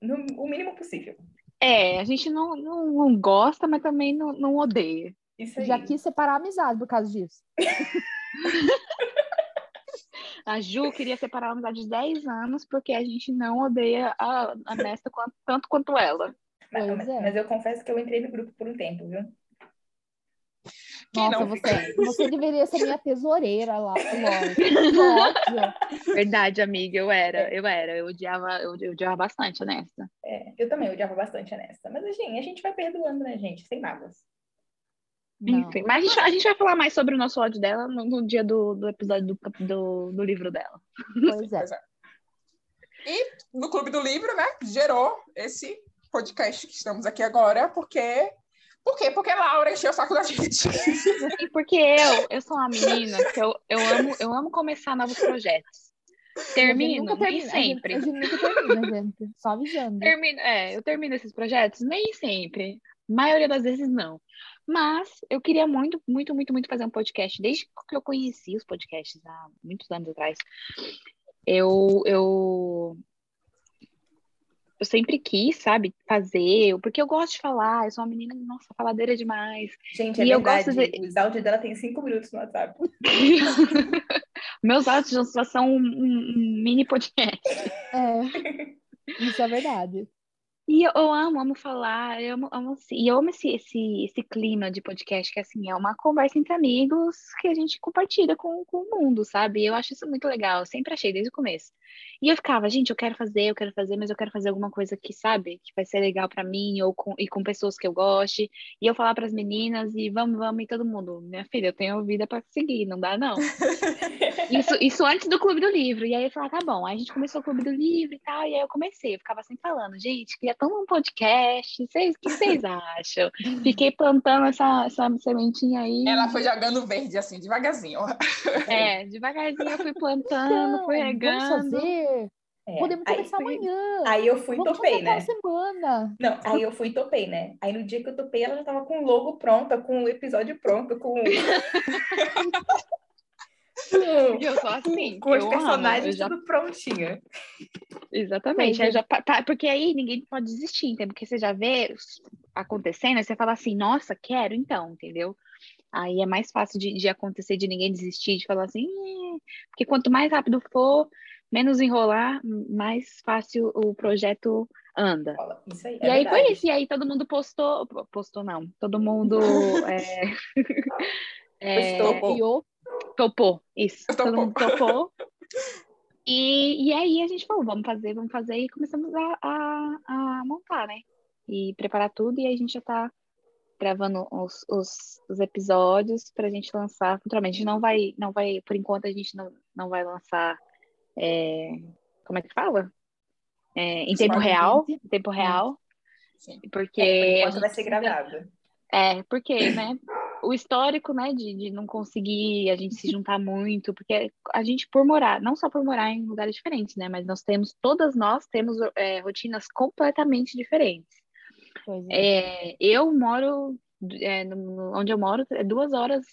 No, o mínimo possível. É, a gente não, não, não gosta, mas também não, não odeia. Isso aí. Já quis separar a amizade por causa disso. <laughs> A Ju queria separar a amizade de 10 anos porque a gente não odeia a, a Nesta quanto- tanto quanto ela. Mas, é. mas eu confesso que eu entrei no grupo por um tempo, viu? Nossa, não? você, você deveria ser minha tesoureira lá. <laughs> Verdade, amiga, eu era, eu era, eu odiava, eu, eu odiava bastante a Nesta. É, eu também odiava bastante a Nesta. Mas, assim, a gente vai perdoando, né, gente? Sem mágoas. Enfim, mas a gente, a gente vai falar mais sobre o nosso ódio dela no, no dia do, do episódio do, do, do livro dela. Pois é. <laughs> Pois é. E no Clube do Livro, né, gerou esse podcast que estamos aqui agora, porque Por quê? Porque Laura encheu o saco da gente. E porque eu, eu sou uma menina que eu, eu, amo, eu amo começar novos projetos. Termino, nem termina, a gente- sempre. A gente nunca termina, <laughs> gente. Só avisando. Termino, é, eu termino esses projetos? Nem sempre. maioria das vezes não. Mas eu queria muito, muito, muito, muito fazer um podcast. Desde que eu conheci os podcasts há muitos anos atrás, eu, eu, eu sempre quis, sabe, fazer, porque eu gosto de falar, eu sou uma menina, nossa, faladeira demais. Gente, é E eu verdade. gosto de- Os áudios dela tem cinco minutos no WhatsApp. <laughs> Meus áudios só são um, um- um mini podcast. É, isso é verdade. E eu, amo, amo falar, eu amo, amo assim, e eu amo esse, esse, esse clima de podcast, que assim, é uma conversa entre amigos que a gente compartilha com, com o mundo, sabe? Eu acho isso muito legal, eu sempre achei desde o começo. E eu ficava, gente, eu quero fazer, eu quero fazer, mas eu quero fazer alguma coisa que, sabe, que vai ser legal pra mim, ou com, e com pessoas que eu goste. E eu falar pras meninas, e vamos, vamos, e todo mundo, minha filha, eu tenho vida pra seguir, não dá não. <laughs> Isso, isso antes do Clube do Livro. E aí eu falava, tá bom. Aí a gente começou o Clube do Livro e tal. E aí eu comecei, eu ficava sempre falando, gente, queria tanto um podcast. Vocês, o que vocês acham? Fiquei plantando essa, essa sementinha aí. Ela foi jogando verde, assim, devagarzinho. É, devagarzinho eu fui plantando, Então, fui vamos regando. fazer. É, Podemos aí, começar fui- amanhã. aí eu fui e Vamos topei, né? semana. Não, aí eu fui e topei, né? Aí no dia que eu topei, ela já tava com o logo pronta, com o episódio pronto, com, <laughs> com, eu sou assim, com os amo, personagens já tudo prontinho. Exatamente. É. já, pa- porque aí ninguém pode desistir, entendeu? Porque você já vê acontecendo, aí você fala assim, nossa, quero então, entendeu? Aí é mais fácil de, de acontecer, de ninguém desistir, de falar assim, porque quanto mais rápido for, menos enrolar, mais fácil o projeto anda. Isso aí, E é aí foi verdade. isso, e aí todo mundo postou, postou não, todo mundo <laughs> é, <laughs> é, Postou. Topou, isso. Topou. Todo mundo topou. <laughs> E, e aí a gente falou, vamos fazer, vamos fazer, e começamos a, a, a montar, né? E preparar tudo, e aí a gente já tá gravando os, os, os episódios pra gente lançar futuramente. A gente não vai, não vai, por enquanto a gente não, não vai lançar, é, como é que fala? É, em tempo real, em tempo real, Sim. porque É, por enquanto vai ser gravado. é, porque, né, o histórico, né, de, de não conseguir a gente se juntar muito, porque a gente, por morar, não só por morar em lugares diferentes, né, mas nós temos, todas nós temos é, rotinas completamente diferentes. Pois é. É, eu moro, é, no- onde eu moro, é duas horas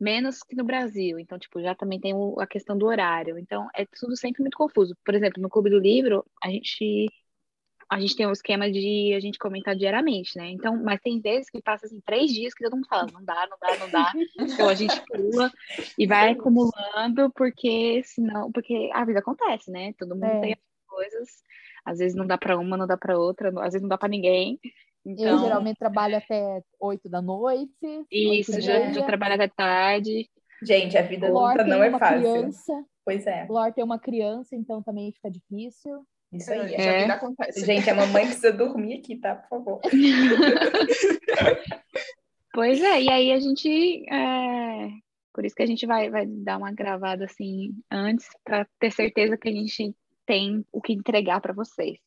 menos que no Brasil, então, tipo, já também tem o- a questão do horário, então é tudo sempre muito confuso. Por exemplo, no Clube do Livro, a gente a gente tem um esquema de a gente comentar diariamente, né? Então, mas tem vezes que passa assim três dias que todo mundo fala, não dá, não dá, não dá. Então a gente pula e vai acumulando, porque senão, porque a vida acontece, né? Todo mundo É. tem as coisas, às vezes não dá para uma, não dá para outra, às vezes não dá para ninguém. Eu Então, geralmente trabalho até 8 da noite. isso, oito já, já trabalha até tarde. Gente, a vida adulta tem não é uma fácil. criança. Pois é, O Lor tem uma criança, então também fica difícil. Isso aí. Gente, É. a vida acontece. Gente, a mamãe precisa dormir aqui, tá? Por favor. <laughs> Pois é, e aí a gente. é, Por isso que a gente vai, vai dar uma gravada assim antes, para ter certeza que a gente tem o que entregar para vocês.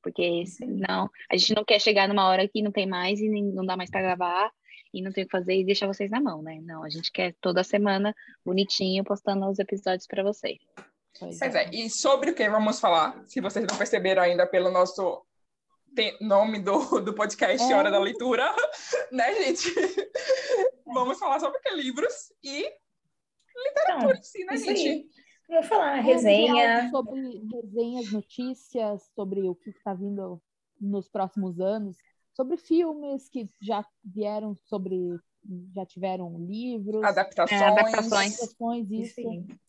Porque senão a gente não quer chegar numa hora que não tem mais e nem- não dá mais para gravar e não tem o que fazer e deixar vocês na mão, né? Não, a gente quer toda semana bonitinho postando os episódios para vocês. Pois Pois é, e sobre o que vamos falar, se vocês não perceberam ainda pelo nosso nome do, do podcast É. Hora da Leitura, <laughs> né, gente? <laughs> vamos falar sobre o que? Livros e Então, por em si, né, gente? aí. Vamos falar, É, resenha. sobre resenhas, notícias, sobre o que está vindo nos próximos anos, sobre filmes que já vieram sobre, já tiveram livros, Adaptações. É, adaptações. adaptações, Isso.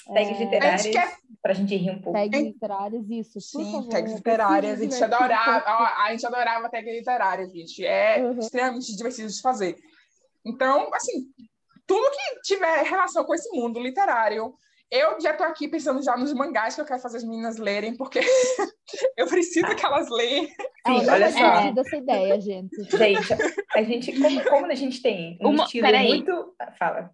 Tags É, literárias, A gente quer- pra gente rir um pouco. tags literárias, isso, por Sim, favor. tags literárias. A gente adorava, ó, a gente adorava tags literárias, gente. É Uhum. extremamente divertido de fazer. Então, assim, tudo que tiver relação com esse mundo literário, eu já tô aqui pensando já nos mangás que eu quero fazer as meninas lerem, porque <laughs> eu preciso que elas leiam. Sim, olha vai só. desistir dessa ideia, gente. Gente, a gente, como, como a gente tem um Uma- estilo peraí. muito. Fala.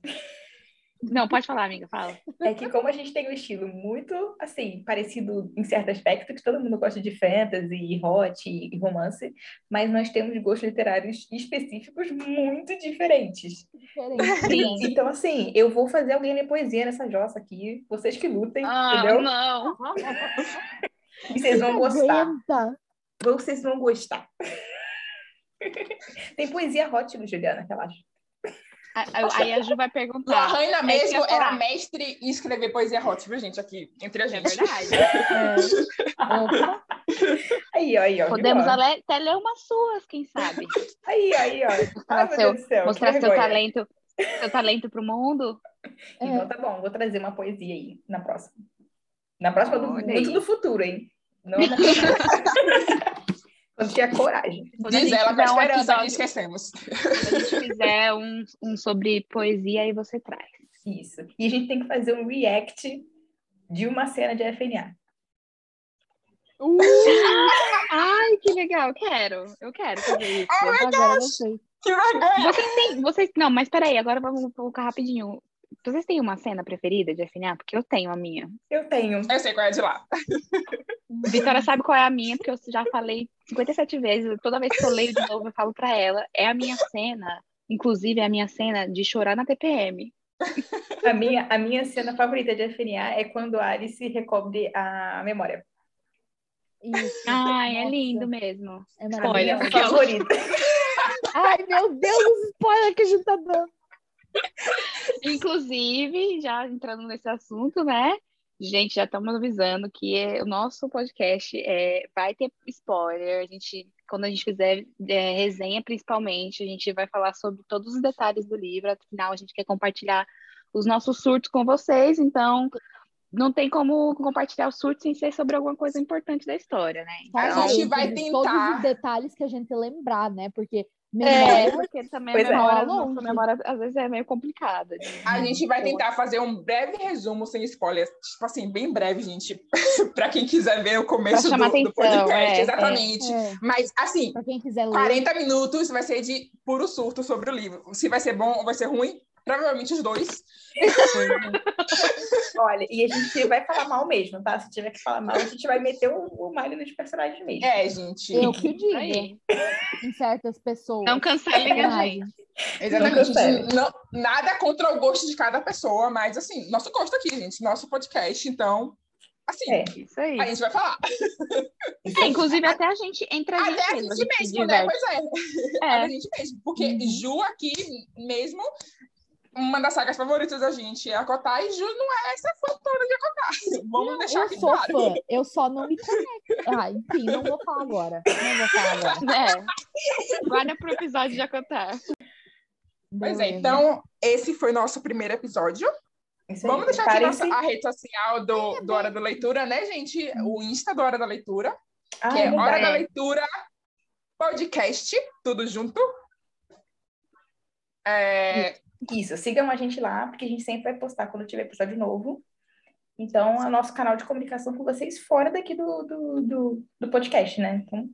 Não, pode falar, amiga, fala. É que como a gente tem um estilo muito, assim, parecido em certo aspecto, que todo mundo gosta de fantasy, hot e romance, mas nós temos gostos literários específicos muito diferentes. Diferente. <laughs> Então, assim, eu vou fazer alguém ler poesia nessa jossa aqui, vocês que lutem, Ah, entendeu? não. <laughs> E vocês vão gostar. Vocês vão gostar. <laughs> Tem poesia hot no Juliana, relaxa. Aí a Ju vai perguntar. Lahaina É isso mesmo ia era mestre em escrever poesia hot, viu, gente? Aqui, entre a É gente. verdade. É. Opa. Aí, ó, aí, ó. Podemos até ler umas suas, quem sabe? Aí, aí, ó. Mostrar meu seu- céu, Mostrar seu vergonha. talento, seu talento pro mundo. É. Então tá bom, vou trazer uma poesia aí na próxima. Na próxima do, muito do futuro, hein? Não na <laughs> Quando tiver coragem. Quando a Diz ela com a um esperança episódio- esquecemos. Quando a gente fizer um, um sobre poesia, aí você traz. Isso. E a gente tem que fazer um react de uma cena de FNA. Uh, Ai, que legal, quero. Eu quero fazer isso. agora eu sei. Que vergonha! Vocês têm. Vocês, não, mas peraí, agora vamos colocar rapidinho. Vocês têm uma cena preferida de FNA? Porque eu tenho a minha. Eu tenho. Eu sei qual é de lá. <laughs> Vitória sabe qual é a minha, porque eu já falei 57 vezes. Toda vez que eu leio de novo, eu falo pra ela. É a minha cena. Inclusive, é a minha cena de chorar na TPM. A minha, a minha cena favorita de FNA é quando a Alice recobre a memória. Isso. Ai, é Nossa, lindo mesmo. É A minha maravilhoso. favorita. Ai, meu Deus, os spoiler que a gente tá dando. Inclusive, já entrando nesse assunto, né? Gente, já estamos avisando que é- o nosso podcast é, vai ter spoiler. A gente, quando a gente fizer é, resenha, principalmente, a gente vai falar sobre todos os detalhes do livro. Afinal, a gente quer compartilhar os nossos surtos com vocês, então não tem como compartilhar os surtos sem ser sobre alguma coisa importante da história, né? A Então, gente vai Todos tentar- os detalhes que a gente lembrar, né? Porque é, porque também Pois a é. memória, Longe. nossa memória às vezes é meio complicada. de- A gente vai tentar fazer um breve resumo sem spoilers. Tipo assim, bem breve, gente. <laughs> pra quem quiser ver o começo Pra chamar do, do atenção, podcast. é, Exatamente. é, Mas, assim, pra quem quiser ler. 40 minutos vai ser de puro surto sobre o livro. Se vai ser bom ou vai ser ruim, provavelmente os dois. <laughs> Olha, e a gente vai falar mal mesmo, tá? Se tiver que falar mal, a gente vai meter o, o malho nos personagens mesmo. É, gente. Eu que digo Aí. em certas pessoas. Não cancelem a gente. Exatamente. Não. Não, nada contra o gosto de cada pessoa, mas, assim, nosso gosto aqui, gente. Nosso podcast, então, assim, É. Isso aí. a gente vai falar. É, inclusive, até a gente, entre a gente Até a gente mesmo, né? diverte. Pois é. É. A gente mesmo. Porque Uhum. Ju aqui mesmo, uma das sagas favoritas da gente é a Kotai, e Ju não é essa fã toda de Akotai. Vamos deixar Eu aqui sou claro. fã, eu só não me conecto. Ah, enfim, não vou falar agora. Não vou falar agora. É. Guarda pro episódio de Acotar. Pois é, então, esse foi nosso primeiro episódio. Vamos deixar aqui nossa, a rede social do, do Hora da Leitura, né, gente? O Insta do Hora da Leitura, Ah, que é Hora verdade. da Leitura Podcast, tudo junto. É, Isso, sigam a gente lá, porque a gente sempre vai postar quando tiver episódio novo. Então, é o nosso canal de comunicação com vocês fora daqui do, do, do, do podcast, né? Então,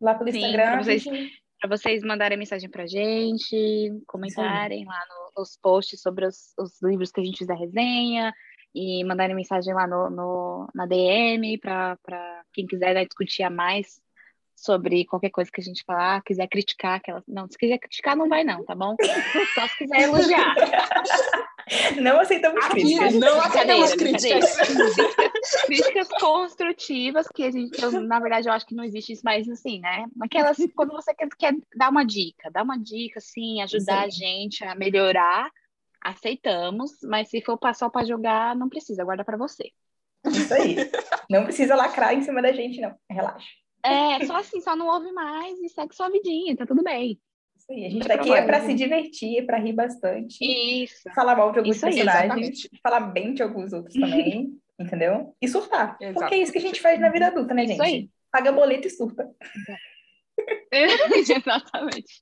lá pelo Sim, Instagram. pra a vocês- gente- Para vocês mandarem mensagem pra gente, comentarem lá no- nos posts sobre os, os livros que a gente fizer resenha, e mandarem mensagem lá no, no- na DM para quem quiser né, discutir a mais sobre qualquer coisa que a gente falar, quiser criticar aquela. Não, se quiser criticar, não vai, não, tá bom? <laughs> Só se quiser elogiar. Não aceitamos aqui críticas. não aceitamos críticas. Críticas construtivas, que a gente, eu, na verdade, eu acho que não existe isso, mas assim, né? Aquelas, quando você quer, quer dar uma dica, dar uma dica, assim, ajudar a gente a melhorar, aceitamos, mas se for só para jogar, não precisa, guarda para você. Isso aí. Não precisa lacrar em cima da gente, não. Relaxa. É, só assim, só não ouve mais e segue sua vidinha, tá tudo bem. Isso aí. A gente tá aqui é para se divertir, é para rir bastante. Isso. Falar mal de alguns Isso aí, personagens, exatamente. falar bem de alguns outros também, <laughs> entendeu? E surtar. Exato. Porque é isso que a gente faz na vida adulta, né, Isso gente? aí. Paga boleto e surta. <laughs> Exatamente.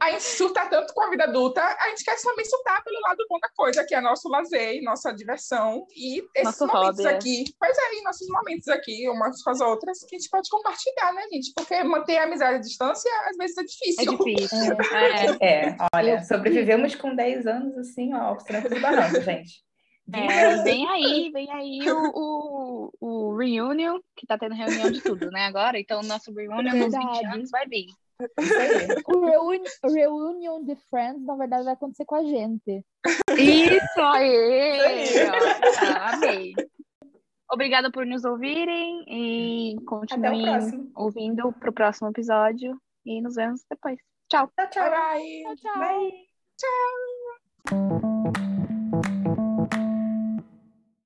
A gente surta tanto com a vida adulta, a gente quer também surtar pelo lado bom da coisa, que é nosso lazer, nossa diversão. E esses Nosso momentos hobby, é. aqui, pois é, e nossos momentos aqui, umas com as outras, que a gente pode compartilhar, né, gente? Porque manter a amizade à distância, às vezes é É difícil. difícil. <laughs> É. É, olha, sobrevivemos com 10 anos assim, ó, aos trancos e barrancos, gente. É, vem aí, vem aí o, o, o reunion, que tá tendo reunião de tudo, né, agora? Então, o nosso reunion nos 20 Verdade. anos vai vir. <laughs> O reuni- reunion de Friends, na verdade, vai acontecer com a gente. Isso aí! Isso aí. Ó, amei. Obrigada por nos ouvirem e o continuem ouvindo pro próximo episódio e nos vemos depois. Tchau! Tchau, tchau. Bye, bye. Tchau, tchau. Bye.